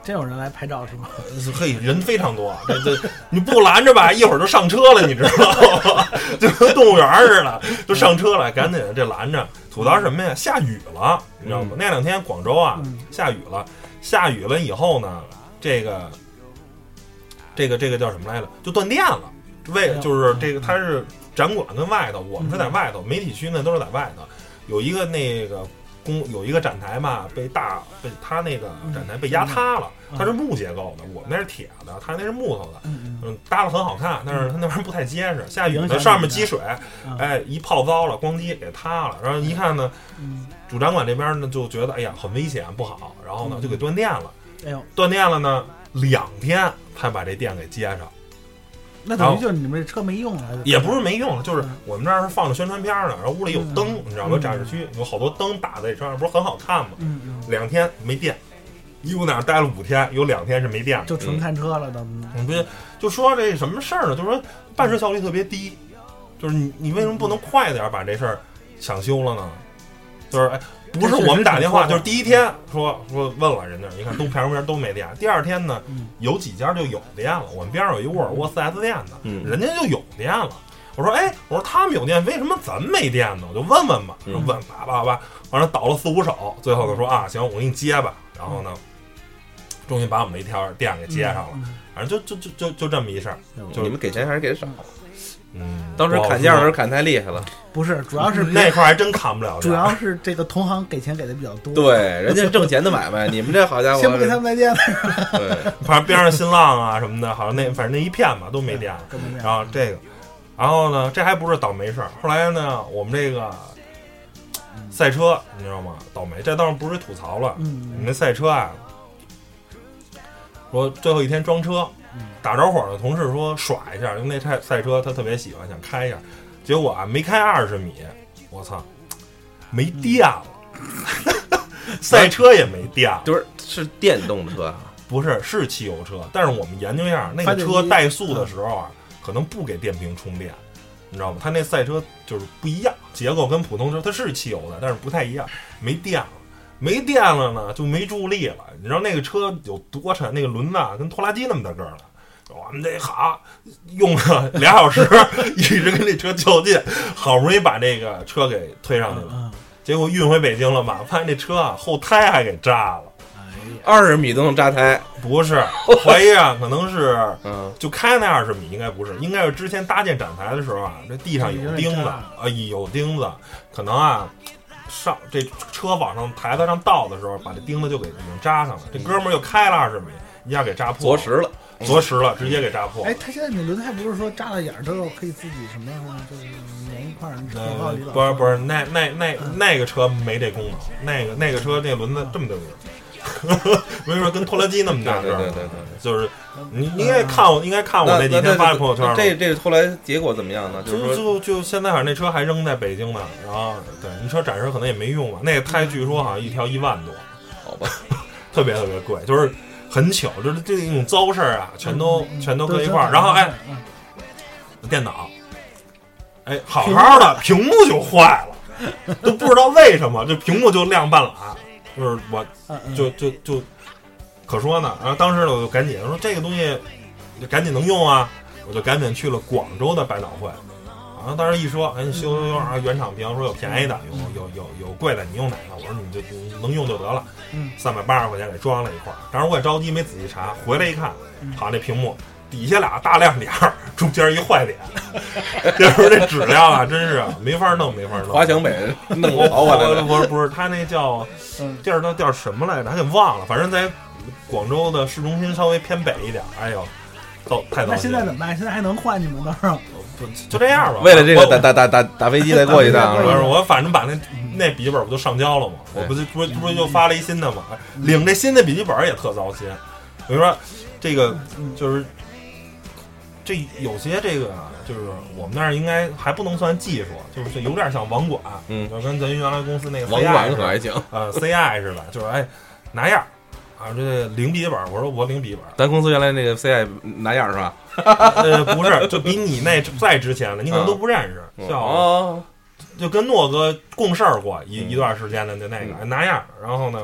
真有人来拍照是吗？<laughs> 嘿，人非常多，这这你不拦着吧，<laughs> 一会儿就上车了，你知道吗？就跟动物园似的，就上车了，赶紧这拦着。吐槽什么呀？下雨了，你知道吗？那两天广州啊嗯下雨了，下雨了以后呢，这个这个这个叫什么来着？就断电了。为就是这个，它是展馆跟外头，我们是在外头，媒体区呢都是在外头。有一个那个公有一个展台嘛，被大被他那个展台被压塌了，嗯它是木结构的，我们那是铁的，他那是木头的。嗯嗯，搭的很好看，但是它那玩意儿不太结实，下雨上面积水，嗯哎，一泡糟了，咣叽给塌了。然后一看呢，嗯，主展馆这边呢就觉得哎呀很危险不好，然后呢嗯就给断电了。哎呦，断电了呢，两天才把这电给接上，那等于就是你们这车没用了，也不是没用，就是嗯我们这儿是放着宣传片呢，然后屋里有灯，嗯你知道吗？展示区有好多灯打在车上，不是很好看吗？嗯嗯，两天没电，一共在那待了五天，有两天是没电了。就纯看车了都。你不就说这什么事儿呢？就是说办事效率特别低，就是你你为什么不能快点儿把这事儿抢修了呢？就是哎，不是我们打电话，就是第一天说说问了人家，你看东边边都没电，第二天呢嗯有几家就有电了，我们边上有一沃尔沃 4S 店的，嗯人家就有电了。我说哎，我说他们有电，为什么咱们没电呢？我就问问吧，就问叭叭叭，完了倒了四五手，最后就说啊行，我给你接吧，然后呢，终于把我们那条电给接上了。嗯反正就就就就就这么一事儿，就你们给钱还是给的少？嗯，当时砍价的时候砍太厉害了。不是，主要是那块儿还真砍不了价，主要是这个同行给钱给的比较多。，对，人家挣钱的买卖，你们这好家伙，先不给他们再见了，对，<laughs> 反正边上新浪啊什么的，好像那反正那一片吧都没电了。然后这个，然后呢，这还不是倒霉事儿。后来呢，我们这个赛车，你知道吗？倒霉，这当然不是吐槽了。我们嗯那赛车啊，说最后一天装车，打着火的同事说耍一下，因为那赛赛车他特别喜欢，想开一下。结果啊，没开二十米，我操，没电了，<laughs> 赛车也没电了。就是是电动车啊，不是，是汽油车，但是我们研究一下，那个车怠速的时候啊，可能不给电瓶充电，你知道吗？它那赛车就是不一样，结构跟普通车它是汽油的，但是不太一样，没电了。没电了呢，就没助力了。你知道那个车有多沉？那个轮子啊，跟拖拉机那么大个儿了。我们这好用了俩小时，<laughs> 一直跟这车较劲，好不容易把这个车给推上去了。嗯，结果运回北京了嘛，发现这车啊后胎还给炸了。二十米都能扎胎。不是，<laughs> 怀疑啊，可能是嗯，就开那二十米，应该不是，应该是之前搭建展台的时候啊，这地上有钉子啊，有钉子，可能啊，上这车往上台子上倒的时候，把这钉子就给已经扎上了。这哥们儿又开了二十米，一下给扎破了，着实了。着实了，直接给扎破。哎，他现在那轮胎不是说扎了眼儿之后可以自己什么，就是粘一块儿？广告呃，不是不是，那那那那个车没这功能，那个那个车那轮子这么大个儿，<laughs> 没说跟拖拉机那么大个儿，对对对对就是你你应该看我应该看我那几天发的朋友圈了。这这后来结果怎么样呢？就就是说就就现在好像那车还扔在北京呢，然后对你说展示可能也没用吧，那个胎据说好像一条一万多，好吧，特别特别贵，就是很巧，就是这种糟事儿啊，全都嗯全都搁一块儿，然后哎，嗯电脑，哎，好好的屏幕就坏了，都不知道为什么，这屏幕就亮半拉，就是我就就就可说呢，然后当时呢我就赶紧说这个东西就赶紧能用啊，我就赶紧去了广州的百脑汇。然后当时一说，哎，你修修修啊，原厂屏说有便宜的，有有有有贵的，你用哪个？我说你就你能用就得了，嗯，三百八十块钱给装了一块儿。当时我也着急，没仔细查，回来一看，嗯好，那屏幕底下俩大亮点儿，中间一坏点，<laughs> 就是这质量啊，真是没法弄，没法弄。华强北弄我跑过来了。不是不是，他那叫嗯地儿叫叫什么来着？还给忘了。反正在广州的市中心稍微偏北一点。哎呦，糟太糟那。现在怎么办？现在还能换你们到时候？不就这样吧。为了这个打打打打打飞机再过一趟是？不是我反正把那那笔记本不就上交了吗？我不就不不是就发了一新的吗？领这新的笔记本也特糟心。比如说这个就是这有些这个啊就是我们那儿应该还不能算技术，就是有点像网管，嗯就跟咱原来公司那个网管可还行，呃 CI <laughs> 似的，就是哎拿样儿啊，这领笔记本，我说我领笔记本，咱公司原来那个 CI 拿样是吧？<laughs> 呃不是，就比你那再值钱了，你可能都不认识，叫哦，就跟诺哥共事儿过一嗯。一段时间的就那个拿样儿，然后呢，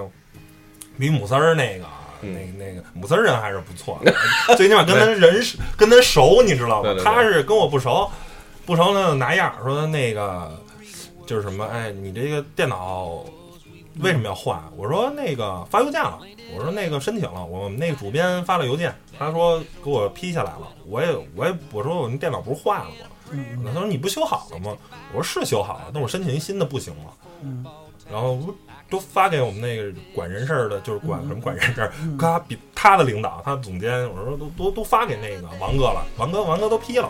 比姆丝儿那个。嗯。那那个姆丝儿人还是不错的，<laughs> 最起码跟他人跟咱熟，你知道吗对对？对。他是跟我不熟，不熟呢拿样儿说那个就是什么，哎，你这个电脑为什么要换？我说那个发邮件了，我说那个申请了，我们那个主编发了邮件，他说给我批下来了，我也我也我说我那电脑不是坏了吗？嗯他说你不修好了吗？我说是修好了，但我申请一新的不行吗？嗯然后不都发给我们那个管人事儿的，就是管什么管人事他比他的领导，他总监，我说都都都发给那个王哥了，王哥王哥都批了。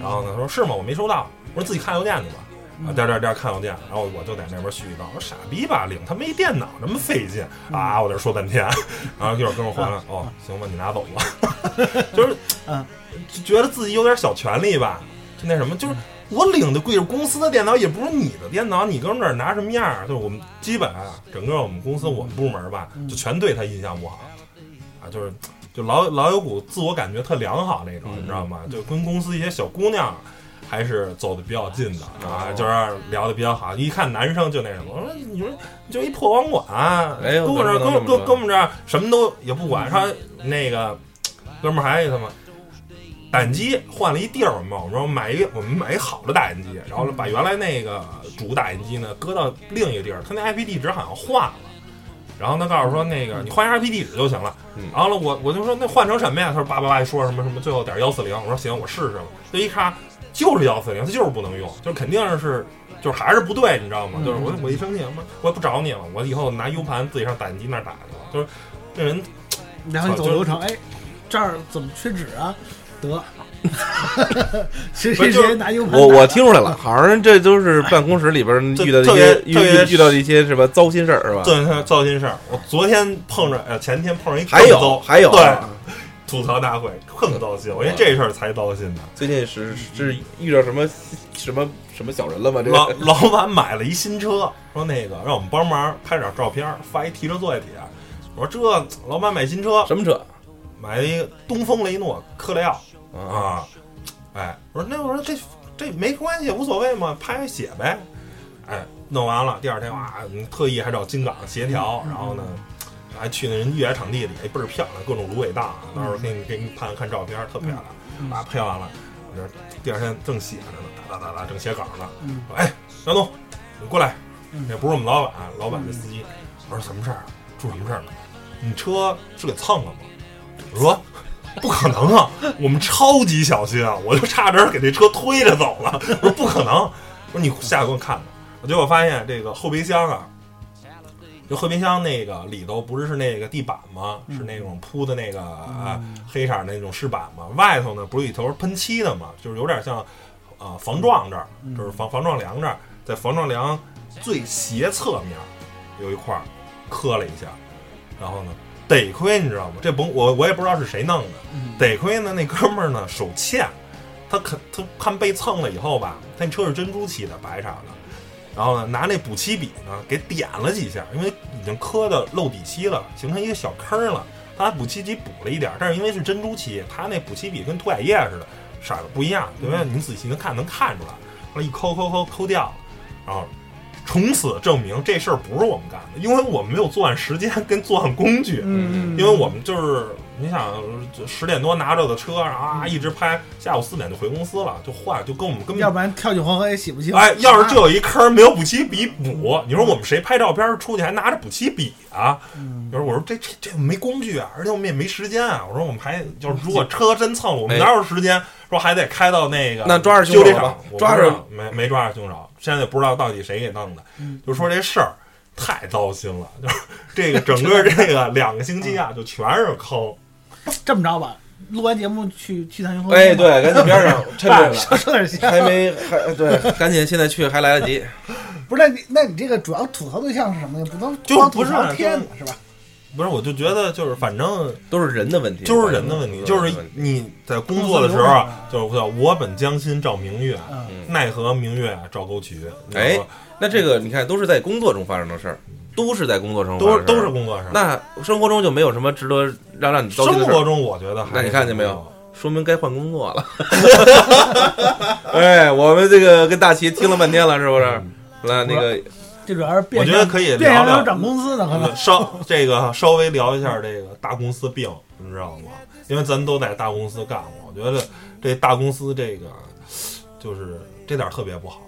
然后呢，他说是吗？我没收到。我说自己看邮件去吧。嗯啊，颠颠颠看邮件，然后我就在那边絮絮叨，我说傻逼吧，领他没电脑那么费劲嗯啊！我在这说半天，<laughs> 然后一会儿跟我回来，哦，行吧，你拿走吧。<laughs> 就是，嗯，就觉得自己有点小权利吧，就那什么，就是我领的贵是公司的电脑，也不是你的电脑，你搁那儿拿什么样儿？就是我们基本啊，整个我们公司我们部门吧，就全对他印象不好啊，就是就老老有股自我感觉特良好那种，你知道吗？就跟公司一些小姑娘。还是走的比较近的啊，哦就是聊的比较好。一看男生就那什么，我说你说就一破网管，跟我这跟跟跟我们这儿什么都也不管。他那个哥们儿还他妈打印机换了一地儿嘛，我说买一我们买一好的打印机，然后把原来那个主打印机呢搁到另一个地儿，他那 IP 地址好像换了。然后他告诉说那个你换一 IP 地址就行了。嗯然后呢，我我就说那换成什么呀？他说叭叭叭说什么什么最后点幺四零。我说行，我试试吧。就一看就是幺四零，它就是不能用，就肯定是就是还是不对，你知道吗？嗯就是我我一生气，我我也不找你了，我以后拿 U 盘自己上打印机那儿打去了。就是这人然后你走流程，哎，这儿怎么缺纸啊？得 <laughs> 谁谁谁拿 U 盘我我听出来了，好像这都是办公室里边遇到一些遇遇遇到一些什么糟心事儿，是吧？这是糟心事儿。我昨天碰着，呃，前天碰上一还有还有，对吐槽大会更糟心，我因为这事儿才糟心呢。最近是是遇到什么什么什么小人了吗？这老个老老板买了一新车，说那个让我们帮忙拍点照片，发一提车作业帖。我说这老板买新车，什么车买了一个东风雷诺科雷傲啊？啊，哎，我说那我说这这没关系，无所谓嘛，拍写呗。哎，弄完了，第二天哇，嗯特意还找金港协调，然后呢，还去那人越野场地里，哎倍儿漂亮，各种芦苇荡，到时候给你给你看看照片，特漂亮。啊，拍完了，我这第二天正写着呢，哒哒哒哒，正写稿呢。嗯说哎，杨东，你过来，嗯这不是我们老板，老板的司机。我说什么事儿啊？出什么事儿了？你车是给蹭了吗？我说不可能啊，我们超级小心啊，我就差点给这车推着走了。我说不可能，我说你下来给我看看。我结果发现这个后备箱啊，这后备箱那个里头不是是那个地板吗？是那种铺的那个啊黑色儿那种饰板吗？外头呢不是有一头喷漆的吗？就是有点像呃防撞这儿，就是防防撞梁这儿，在防撞梁最斜侧面有一块儿磕了一下，然后呢，得亏你知道吗？这甭我我也不知道是谁弄的，嗯得亏呢那哥们儿呢手欠，他肯他看被蹭了以后吧，他那车是珍珠漆的白色的，然后呢拿那补漆笔呢给点了几下，因为已经磕的漏底漆了，形成一个小坑了，他拿补漆笔补了一点儿，但是因为是珍珠漆，他那补漆笔跟涂改液似的，色儿不一样，对不对？你仔细能看能看出来，后来一抠抠抠抠掉了，然后。从此证明这事儿不是我们干的，因为我们没有作案时间跟作案工具。嗯，因为我们就是你想十点多拿着的车，然后啊一直拍，下午四点就回公司了，就换，就跟我们根本。要不然跳进黄河也洗不清。哎，要是就有一坑没有补漆笔补，你说我们谁拍照片出去还拿着补漆笔啊？嗯有时候我说这这这没工具啊，而且我们也没时间啊。我说我们还就是如果车真蹭了，我们哎哪有时间说还得开到那个那抓着凶修理厂手？抓着没没抓着凶手，现在也不知道到底谁给弄的。嗯就说这事儿太糟心了，就是这个整个这个两个星期啊，就全是坑。<laughs> 这么着吧，录完节目去去趟云和哎，对，赶紧边上 <laughs> 趁这说个说点香。还没还对，<laughs> 赶紧现在去还来得及。不是，那你那你这个主要吐槽对象是什么呀？不能就光吐不是槽天的是吧？不是，我就觉得就是反正都是人的问题，就是人的问题，就是你在工作的时候啊，就是叫我本将心照明月，嗯，奈何明月照沟渠。哎，那这个你看，都是在工作中发生的事儿，都是在工作生活都是都是。工作上。那生活中就没有什么值得让让你糟心的，生活中我觉得还那你看见没有有？说明该换工作了。<laughs> 哎，我们这个跟大齐听了半天了，是不是？来，那个这主要是我觉得可以变聊聊涨工资的可能。稍这个稍微聊一下这个大公司病，你知道吗？因为咱都在大公司干过，我觉得这大公司这个就是这点儿特别不好，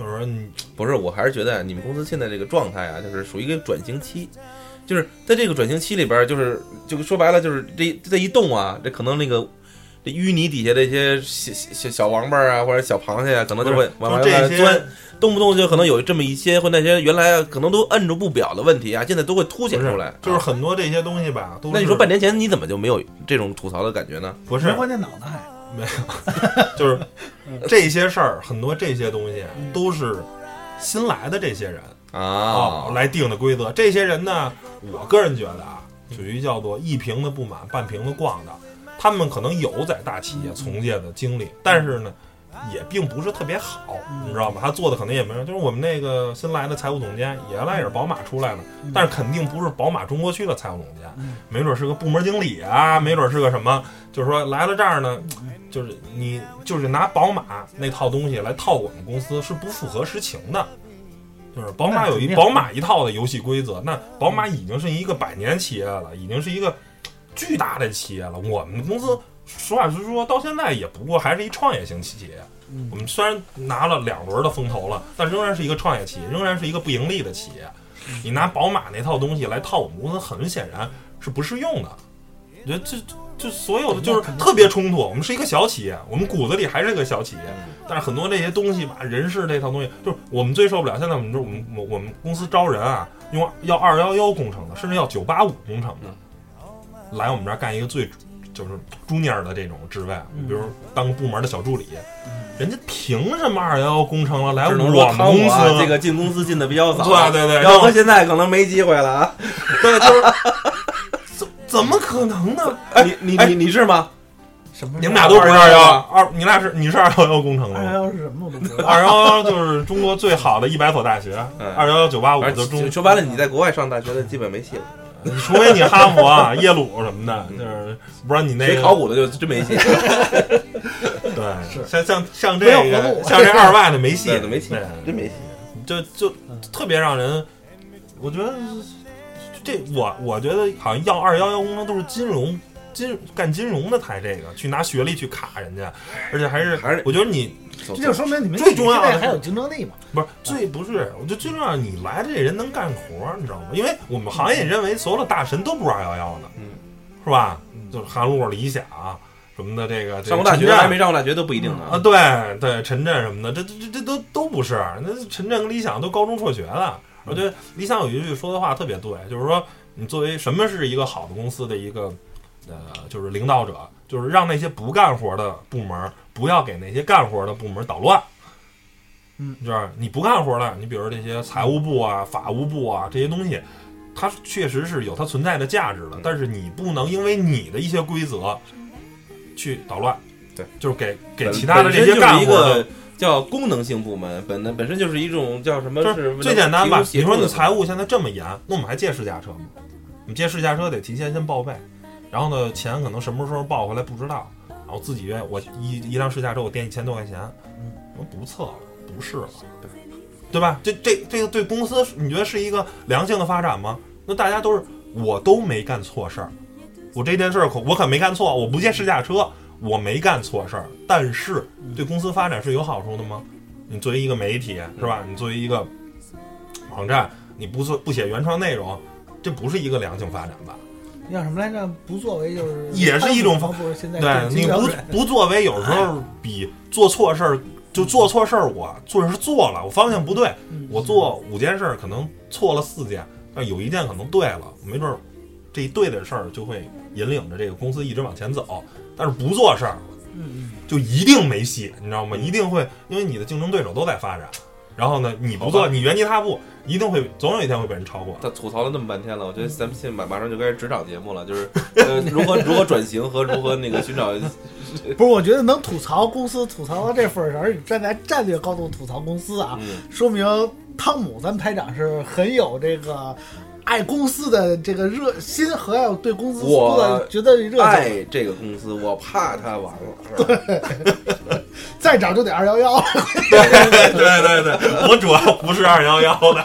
就是说你 <tsk> 不是，我还是觉得你们公司现在这个状态啊，就是属于一个转型期，就是在这个转型期里边儿，就是就说白了，就是这这一动啊，这可能那个这淤泥底下这些小小小王八啊，或者小螃蟹啊，可能就会往往就这些钻，动不动就可能有这么一些或那些原来可能都摁住不表的问题啊，现在都会凸显出来。就是啊很多这些东西吧，都那你说半年前你怎么就没有这种吐槽的感觉呢？不是没换电脑呢还。<laughs> 就是这些事儿，很多这些东西都是新来的这些人啊，来定的规则。这些人呢，我个人觉得啊，属于叫做一瓶子不满半瓶子逛的。他们可能有在大企业从业的经历，但是呢，也并不是特别好，你知道吗？他做的可能也没有，就是我们那个新来的财务总监，原来也是宝马出来的，但是肯定不是宝马中国区的财务总监，没准是个部门经理啊，没准是个什么，就是说来了这儿呢，就是你就是拿宝马那套东西来套我们公司是不符合实情的。就是宝马有一宝马一套的游戏规则，那宝马已经是一个百年企业了，已经是一个巨大的企业了。我们公司实话实说，到现在也不过还是一创业型企业。我们虽然拿了两轮的风投了，但仍然是一个创业企业，仍然是一个不盈利的企业。你拿宝马那套东西来套我们公司，很显然是不适用的。我觉得这这所有的就是特别冲突。我们是一个小企业，我们骨子里还是个小企业，但是很多这些东西吧，人事这套东西，就是我们最受不了。现在我们这我们我我们公司招人啊，用要二幺幺工程的，甚至要九八五工程的，来我们这儿干一个最就是中年的这种职位，嗯比如当个部门的小助理，人家凭什么二幺幺工程了来我们公司？这个进公司进的比较早，对对对，要搁现在可能没机会了啊！<laughs> 对，就是怎怎么可能呢？你你哎，你你是吗？什么？你们俩都不是二幺二，你俩是你是二幺幺工程的吗？二幺幺是什么我都不知道。二幺幺就是中国最好的一百所大学，嗯二幺幺九八五反就中说白了，你在国外上大学的基本没戏了。除非你哈佛、啊、<laughs> 耶鲁什么的，就是不然你那个学考古的就真没戏，对，<laughs> 像像像这个像这二外的没戏对，没戏对，真没戏。就就特别让人，我觉得这我我觉得好像要二幺幺工程都是金融金干金融的才这个，去拿学历去卡人家，而且还是还是我觉得你走这就说明你们最重要的还有竞争力嘛？不是最不是，我觉得最重要，你来的这人能干活儿，你知道吗？因为我们行业认为所有的大神都不是二幺幺的，嗯，是吧？就是韩露、理想什么的，这个上过大学还没上过大学都不一定啊，对对，陈震什么的，这这这这都都不是。那陈震跟理想都高中辍学了。我觉得理想有一句说的话特别对，就是说你作为什么是一个好的公司的一个呃，就是领导者，就是让那些不干活的部门不要给那些干活的部门捣乱。嗯，就是你不干活的，你比如这些财务部啊、法务部啊这些东西，它确实是有它存在的价值的，但是你不能因为你的一些规则去捣乱。对，就是给给其他的这些干活的个叫功能性部门，本本本身就是一种叫什么？就是最简单吧？你说你你财务现在这么严，那我们还借试驾车吗？你借试驾车得提前先报备，然后呢，钱可能什么时候报回来不知道，然后自己约我一一辆试驾车我垫一千多块钱，我不测了，不试了，对吧？这这这个对公司你觉得是一个良性的发展吗？那大家都是我都没干错事儿，我这件事儿可我可没干错，我不借试驾车，我没干错事儿，但是对公司发展是有好处的吗？你作为一个媒体是吧？你作为一个网站，你不做不写原创内容，这不是一个良性发展吧？叫什么来着？不作为就是也是一种方不是现在对，电你不不作为，有时候比做错事儿就做错事儿，我做是做了，我方向不对，嗯我做五件事儿可能错了四件，但有一件可能对了，没准儿这一对的事儿就会引领着这个公司一直往前走。但是不做事儿，嗯嗯就一定没戏，你知道吗？一定会，因为你的竞争对手都在发展，然后呢，你不做，你原地踏步，一定会总有一天会被人超过。他吐槽了那么半天了，我觉得咱们现在马马上就开始职场节目了，就是 <laughs> 呃如何如何转型和如何那个寻找嗯，<laughs> 不是，我觉得能吐槽公司吐槽到这份儿上，而且站在战略高度吐槽公司啊，嗯说明汤姆咱排长是很有这个爱公司的这个热心和要对公司我的觉得热情，爱这个公司，我怕它完了，是吧？再涨就得二幺幺。对对对对，我主要不是二幺幺的，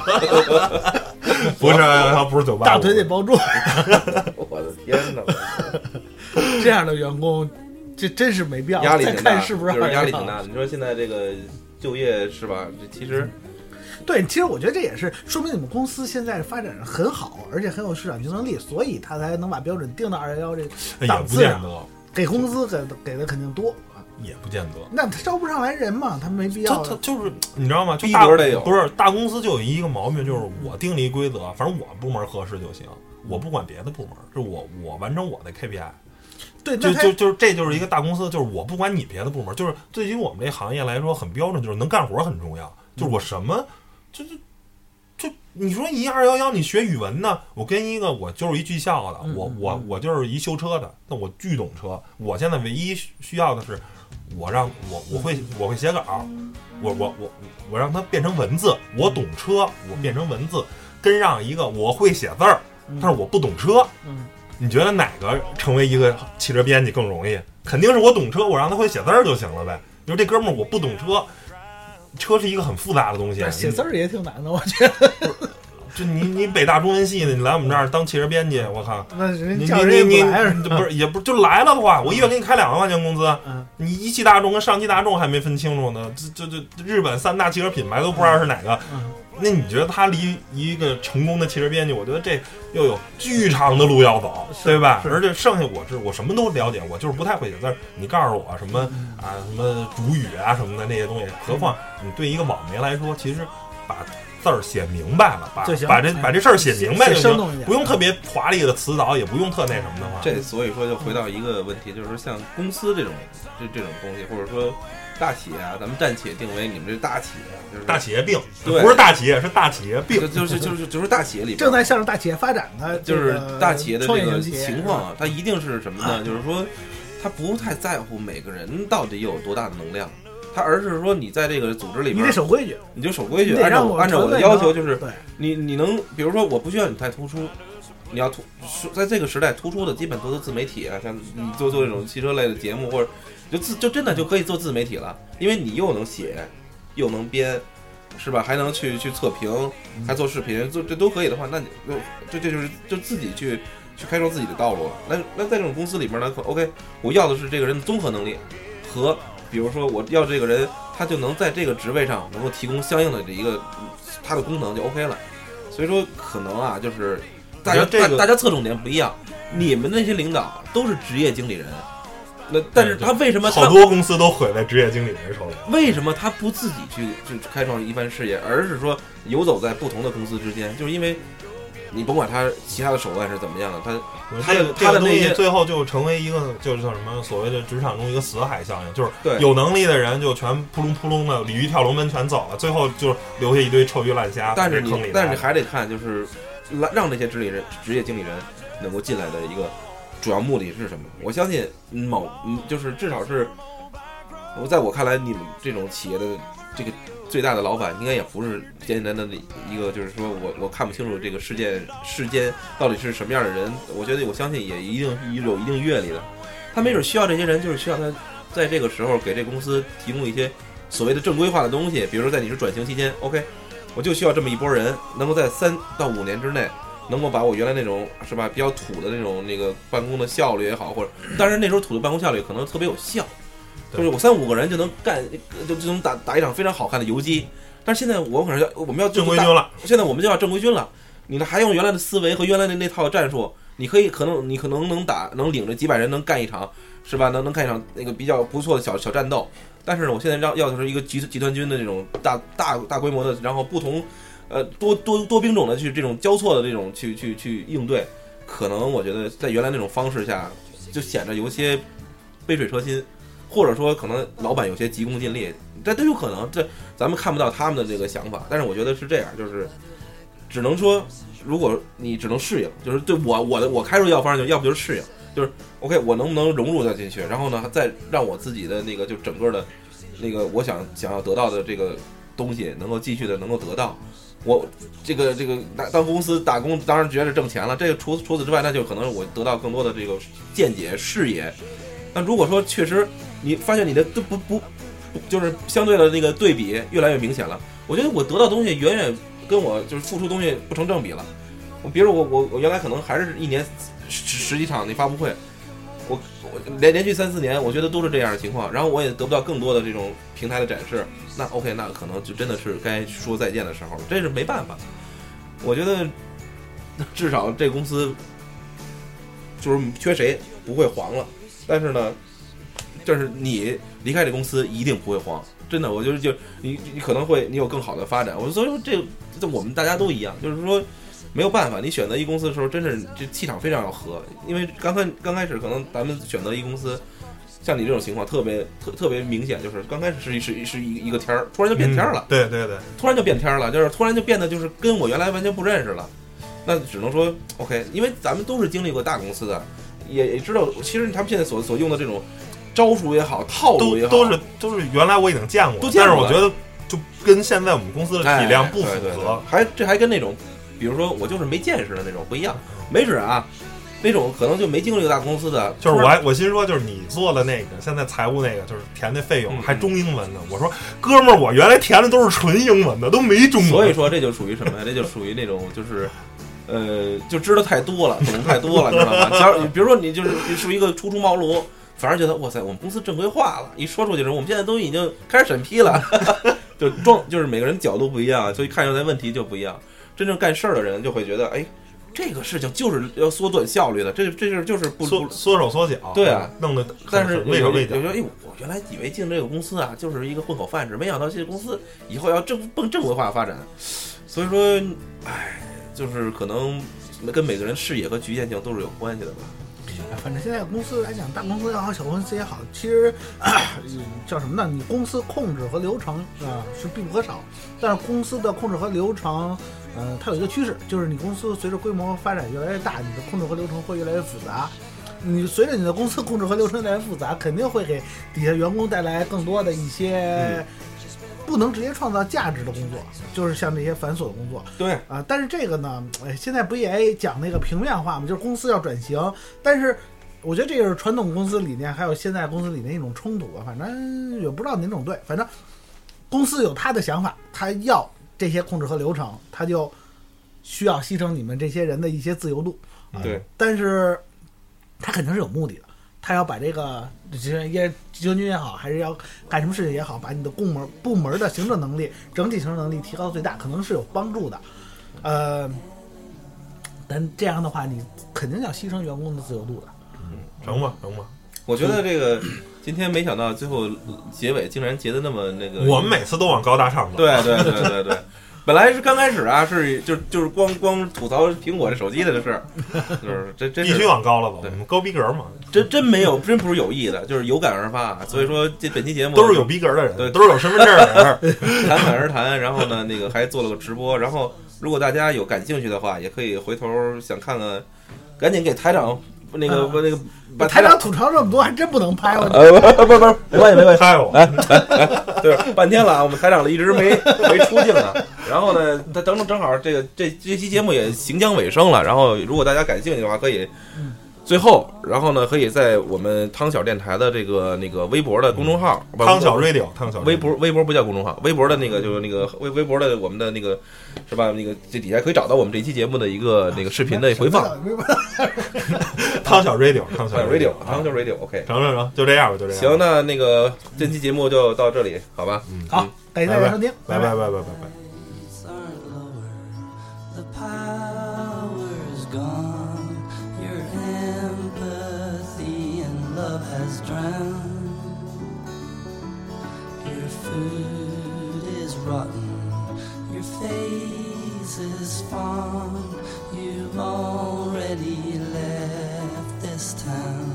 不是二幺幺，不是九八，大腿得包住，<laughs> 我的天哪，<laughs> 这样的员工，这真是没必要。压力挺大，看是不是就是压力挺大的。你说现在这个就业是吧？这其实对，其实我觉得这也是说明你们公司现在发展很好，而且很有市场竞争力，所以他才能把标准定到二幺幺这档次上。不见得，给工资给的给的肯定多，也不见得。那他招不上来人嘛，他没必要。他他就是你知道吗？就逼大格得有不是大公司就有一个毛病，就是我定了一规则，反正我部门合适就行，我不管别的部门，就我我完成我的 KPI。对，就就就是这就是一个大公司，就是我不管你别的部门，就是对于我们这行业来说很标准，就是能干活很重要。就是我什么，就就就你说一二幺幺，你学语文呢？我跟一个我就是一技校的，我我我就是一修车的，那我巨懂车。我现在唯一需要的是，我让我我会我会写稿，我我我我让它变成文字，我懂车，我变成文字，跟让一个我会写字儿，但是我不懂车。嗯，你觉得哪个成为一个汽车编辑更容易？肯定是我懂车，我让他会写字儿就行了呗。你说这哥们儿我不懂车，车是一个很复杂的东西，写字儿也挺难的，我觉得。就你你北大中文系的，你来我们这儿当汽车编辑，我靠，那人你叫人也你你不来啊，你不是也不是就来了的话，我一月给你开两万块钱工资，嗯，你一汽大众跟上汽大众还没分清楚呢，这这这日本三大汽车品牌都不知道是哪个，嗯那你觉得他离一个成功的汽车编辑，我觉得这又有巨长的路要走，对吧？而且剩下我是我什么都了解，我就是不太会写字儿。你告诉我什么嗯啊，什么主语啊什么的那些东西，何况你对一个网媒来说，其实把字儿写明白了，把把这把这事儿写明白就行不用特别华丽的词藻，也不用特那什么的话。这所以说就回到一个问题，就是说像公司这种这这种东西，或者说大企业啊，咱们暂且定为你们这大企业，就是大企业病，对不是大企业，是大企业病就。就是就是就是大企业里边正在向着大企业发展的，就是大企业的这个情况，啊，它一定是什么呢？就是说，他不太在乎每个人到底有多大的能量，他而是说你在这个组织里你得守规矩，你就守规矩，按照我按照我的要求，就是，你你能，比如说我不需要你太突出，你要突在这个时代突出的基本都是自媒体啊，像你做做这种汽车类的节目，或者就自就真的就可以做自媒体了，因为你又能写，又能编，是吧？还能去去测评，还做视频，做这都可以的话，那你就这这就是就自己去去开创自己的道路了。那那在这种公司里面呢可，OK，我要的是这个人的综合能力和。比如说，我要这个人，他就能在这个职位上能够提供相应的这一个嗯他的功能就 OK 了。所以说，可能啊，就是大家这个大大家侧重点不一样。你们那些领导都是职业经理人，那但是他为什么好多公司都毁在职业经理人手里。为什么他不自己去去开创一番事业，而是说游走在不同的公司之间？就是因为你甭管他其他的手段是怎么样的，他他他的那些最后就成为一个就是叫什么所谓的职场中一个死海效应，就是对有能力的人就全扑隆扑隆的鲤鱼跳龙门全走了，最后就留下一堆臭鱼烂虾但是你。但是你还得看，就是让让这些职理人、职业经理人能够进来的一个主要目的是什么？我相信某嗯，就是至少是，我在我看来，你们这种企业的这个最大的老板，应该也不是简简单单的一个，就是说我我看不清楚这个世界世间到底是什么样的人。我觉得我相信也一定有一定阅历的，他没准需要这些人，就是需要他在这个时候给这公司提供一些所谓的正规化的东西，比如说在你是转型期间，OK。我就需要这么一波人，能够在三到五年之内，能够把我原来那种是吧比较土的那种那个办公的效率也好，或者当然那时候土的办公效率可能特别有效，就是我三五个人就能干，就就能打打一场非常好看的游击。但是现在我可能要我们要正规军了，现在我们就要正规军了，你呢还用原来的思维和原来的那套战术，你可以可能你可能能打能领着几百人能干一场，是吧？能能干一场那个比较不错的小小战斗。但是呢，我现在要要的是一个集集团军的这种大大大规模的，然后不同呃多多多兵种的去这种交错的这种去去去应对，可能我觉得在原来那种方式下，就显得有些杯水车薪，或者说可能老板有些急功近利，这都有可能。这咱们看不到他们的这个想法，但是我觉得是这样，就是只能说，如果你只能适应，就是对我我的我开出药方就要不就是适应，就是 OK，我能不能融入到进去，然后呢，再让我自己的那个就整个的，那个我想想要得到的这个东西能够继续的能够得到。我这个这个当当公司打工，当然觉得挣钱了。这个除除此之外，那就可能我得到更多的这个见解视野。那如果说确实你发现你的都不不不就是相对的那个对比越来越明显了，我觉得我得到东西远远跟我就是付出东西不成正比了。我比如我我我原来可能还是一年十十几场那发布会，我我连连续三四年，我觉得都是这样的情况，然后我也得不到更多的这种平台的展示。那 OK，那可能就真的是该说再见的时候了，这是没办法。我觉得至少这公司就是缺谁不会黄了，但是呢，就是你离开这公司一定不会慌，真的，我就是就你你可能会你有更好的发展。我所以说这这我们大家都一样，就是说没有办法，你选择一公司的时候，真是这气场非常要合，因为刚开刚开始可能咱们选择一公司。像你这种情况特别特特别明显，就是刚开始是一是一是一一个天儿，突然就变天儿了。对对对，突然就变天儿了，就是突然就变得就是跟我原来完全不认识了。那只能说 OK，因为咱们都是经历过大公司的，也也知道其实他们现在所所用的这种招数也好，套路也好，都都是都是原来我已经见过，都见过但是我觉得就跟现在我们公司的体量不符哎对对对合。还这还跟那种，比如说我就是没见识的那种不一样，没准啊，那种可能就没经历过大公司的，就是我还我心说，就是你做的那个，现在财务那个，就是填那费用嗯还中英文呢。我说哥们儿，我原来填的都是纯英文的，都没中文。所以说这就属于什么呀？<laughs> 这就属于那种就是。呃，就知道太多了，懂得太多了，你知道吗？<laughs> 假如比如说你就是你属于一个初出茅庐，反而觉得哇塞，我们公司正规化了，一说出去的时候，我们现在都已经开始审批了，<laughs> 就装就是每个人角度不一样，所以看出来问题就不一样。真正干事儿的人就会觉得，哎，这个事情就是要缩短效率的，这这事就是不缩不。缩手缩脚，对啊，弄得但是有畏手畏脚有。时候，哎，我原来以为进这个公司啊，就是一个混口饭吃，没想到这个公司以后要正奔正规化发展。所以说，哎，就是可能跟每个人视野和局限性都是有关系的吧。反正现在公司来讲，大公司也好，小公司也好，其实、嗯叫什么呢？你公司控制和流程啊、是必不可少，但是公司的控制和流程，呃，它有一个趋势，就是你公司随着规模发展越来越大，你的控制和流程会越来越复杂。你随着你的公司控制和流程越来越复杂，肯定会给底下员工带来更多的一些不能直接创造价值的工作，就是像这些繁琐的工作。对，啊，但是这个呢，哎，现在不也讲那个平面化嘛，就是公司要转型，但是我觉得这个是传统公司理念还有现在公司理念一种冲突吧，反正也不知道哪种对，反正公司有他的想法，他要这些控制和流程，他就需要牺牲你们这些人的一些自由度，对，但是他肯定是有目的的。他要把这个，就是也将军也好，还是要干什么事情也好，把你的部门部门的行政能力、整体行政能力提高到最大，可能是有帮助的。呃，但这样的话，你肯定要牺牲员工的自由度的。嗯成吧，成吧。我觉得这个今天没想到最后结尾竟然结的那么那个。我们每次都往高大上走。对对对对对，本来是刚开始啊，是就就是光光吐槽苹果这手机的事儿，<laughs> 就是这这必须往高了走，对我们高逼格嘛，真真没有，真不是有意的，就是有感而发。所以说这本期节目都是有逼格的人，对都是有身份证的人。<laughs> 侃侃而谈，然后呢，那个还做了个直播。然后如果大家有感兴趣的话，也可以回头想看看，赶紧给台长那个我那个把台长吐槽这么多，还真不能拍我。呃不不不不，没关系没关系。拍我，<laughs> 对，半天了啊，我们台长一直没没出镜呢。然后呢，他等等正好这个这这期节目也行将尾声了。然后如果大家感兴趣的话，可以最后，然后呢，可以在我们汤小电台的这个那个微博的公众号，不汤小 radio，汤小微博微博不叫公众号，微博的那个就是那个微微博的我们的那个是吧？那个这底下可以找到我们这期节目的一个那个视频的回放。<laughs> 汤小 radio，汤小 radio，啊汤小 radio，OK。成成成，就这样吧，就这样。行，，那那个这期节目就到这里，好吧？嗯，好，感谢大家收听，拜拜拜拜拜拜。Your food is rotten. Your face is fond. You've already left this town.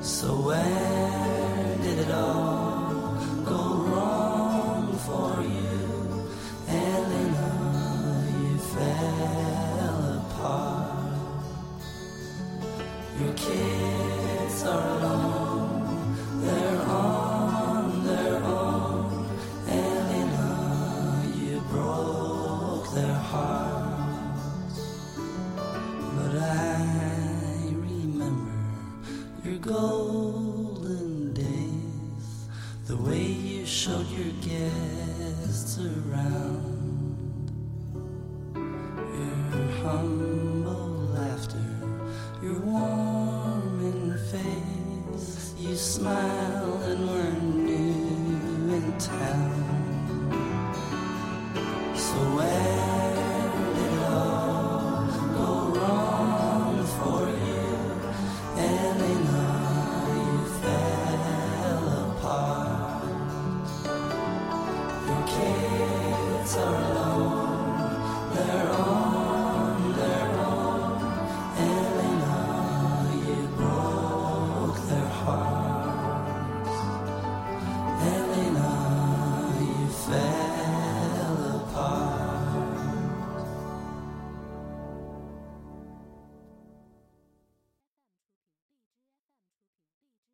So where did it all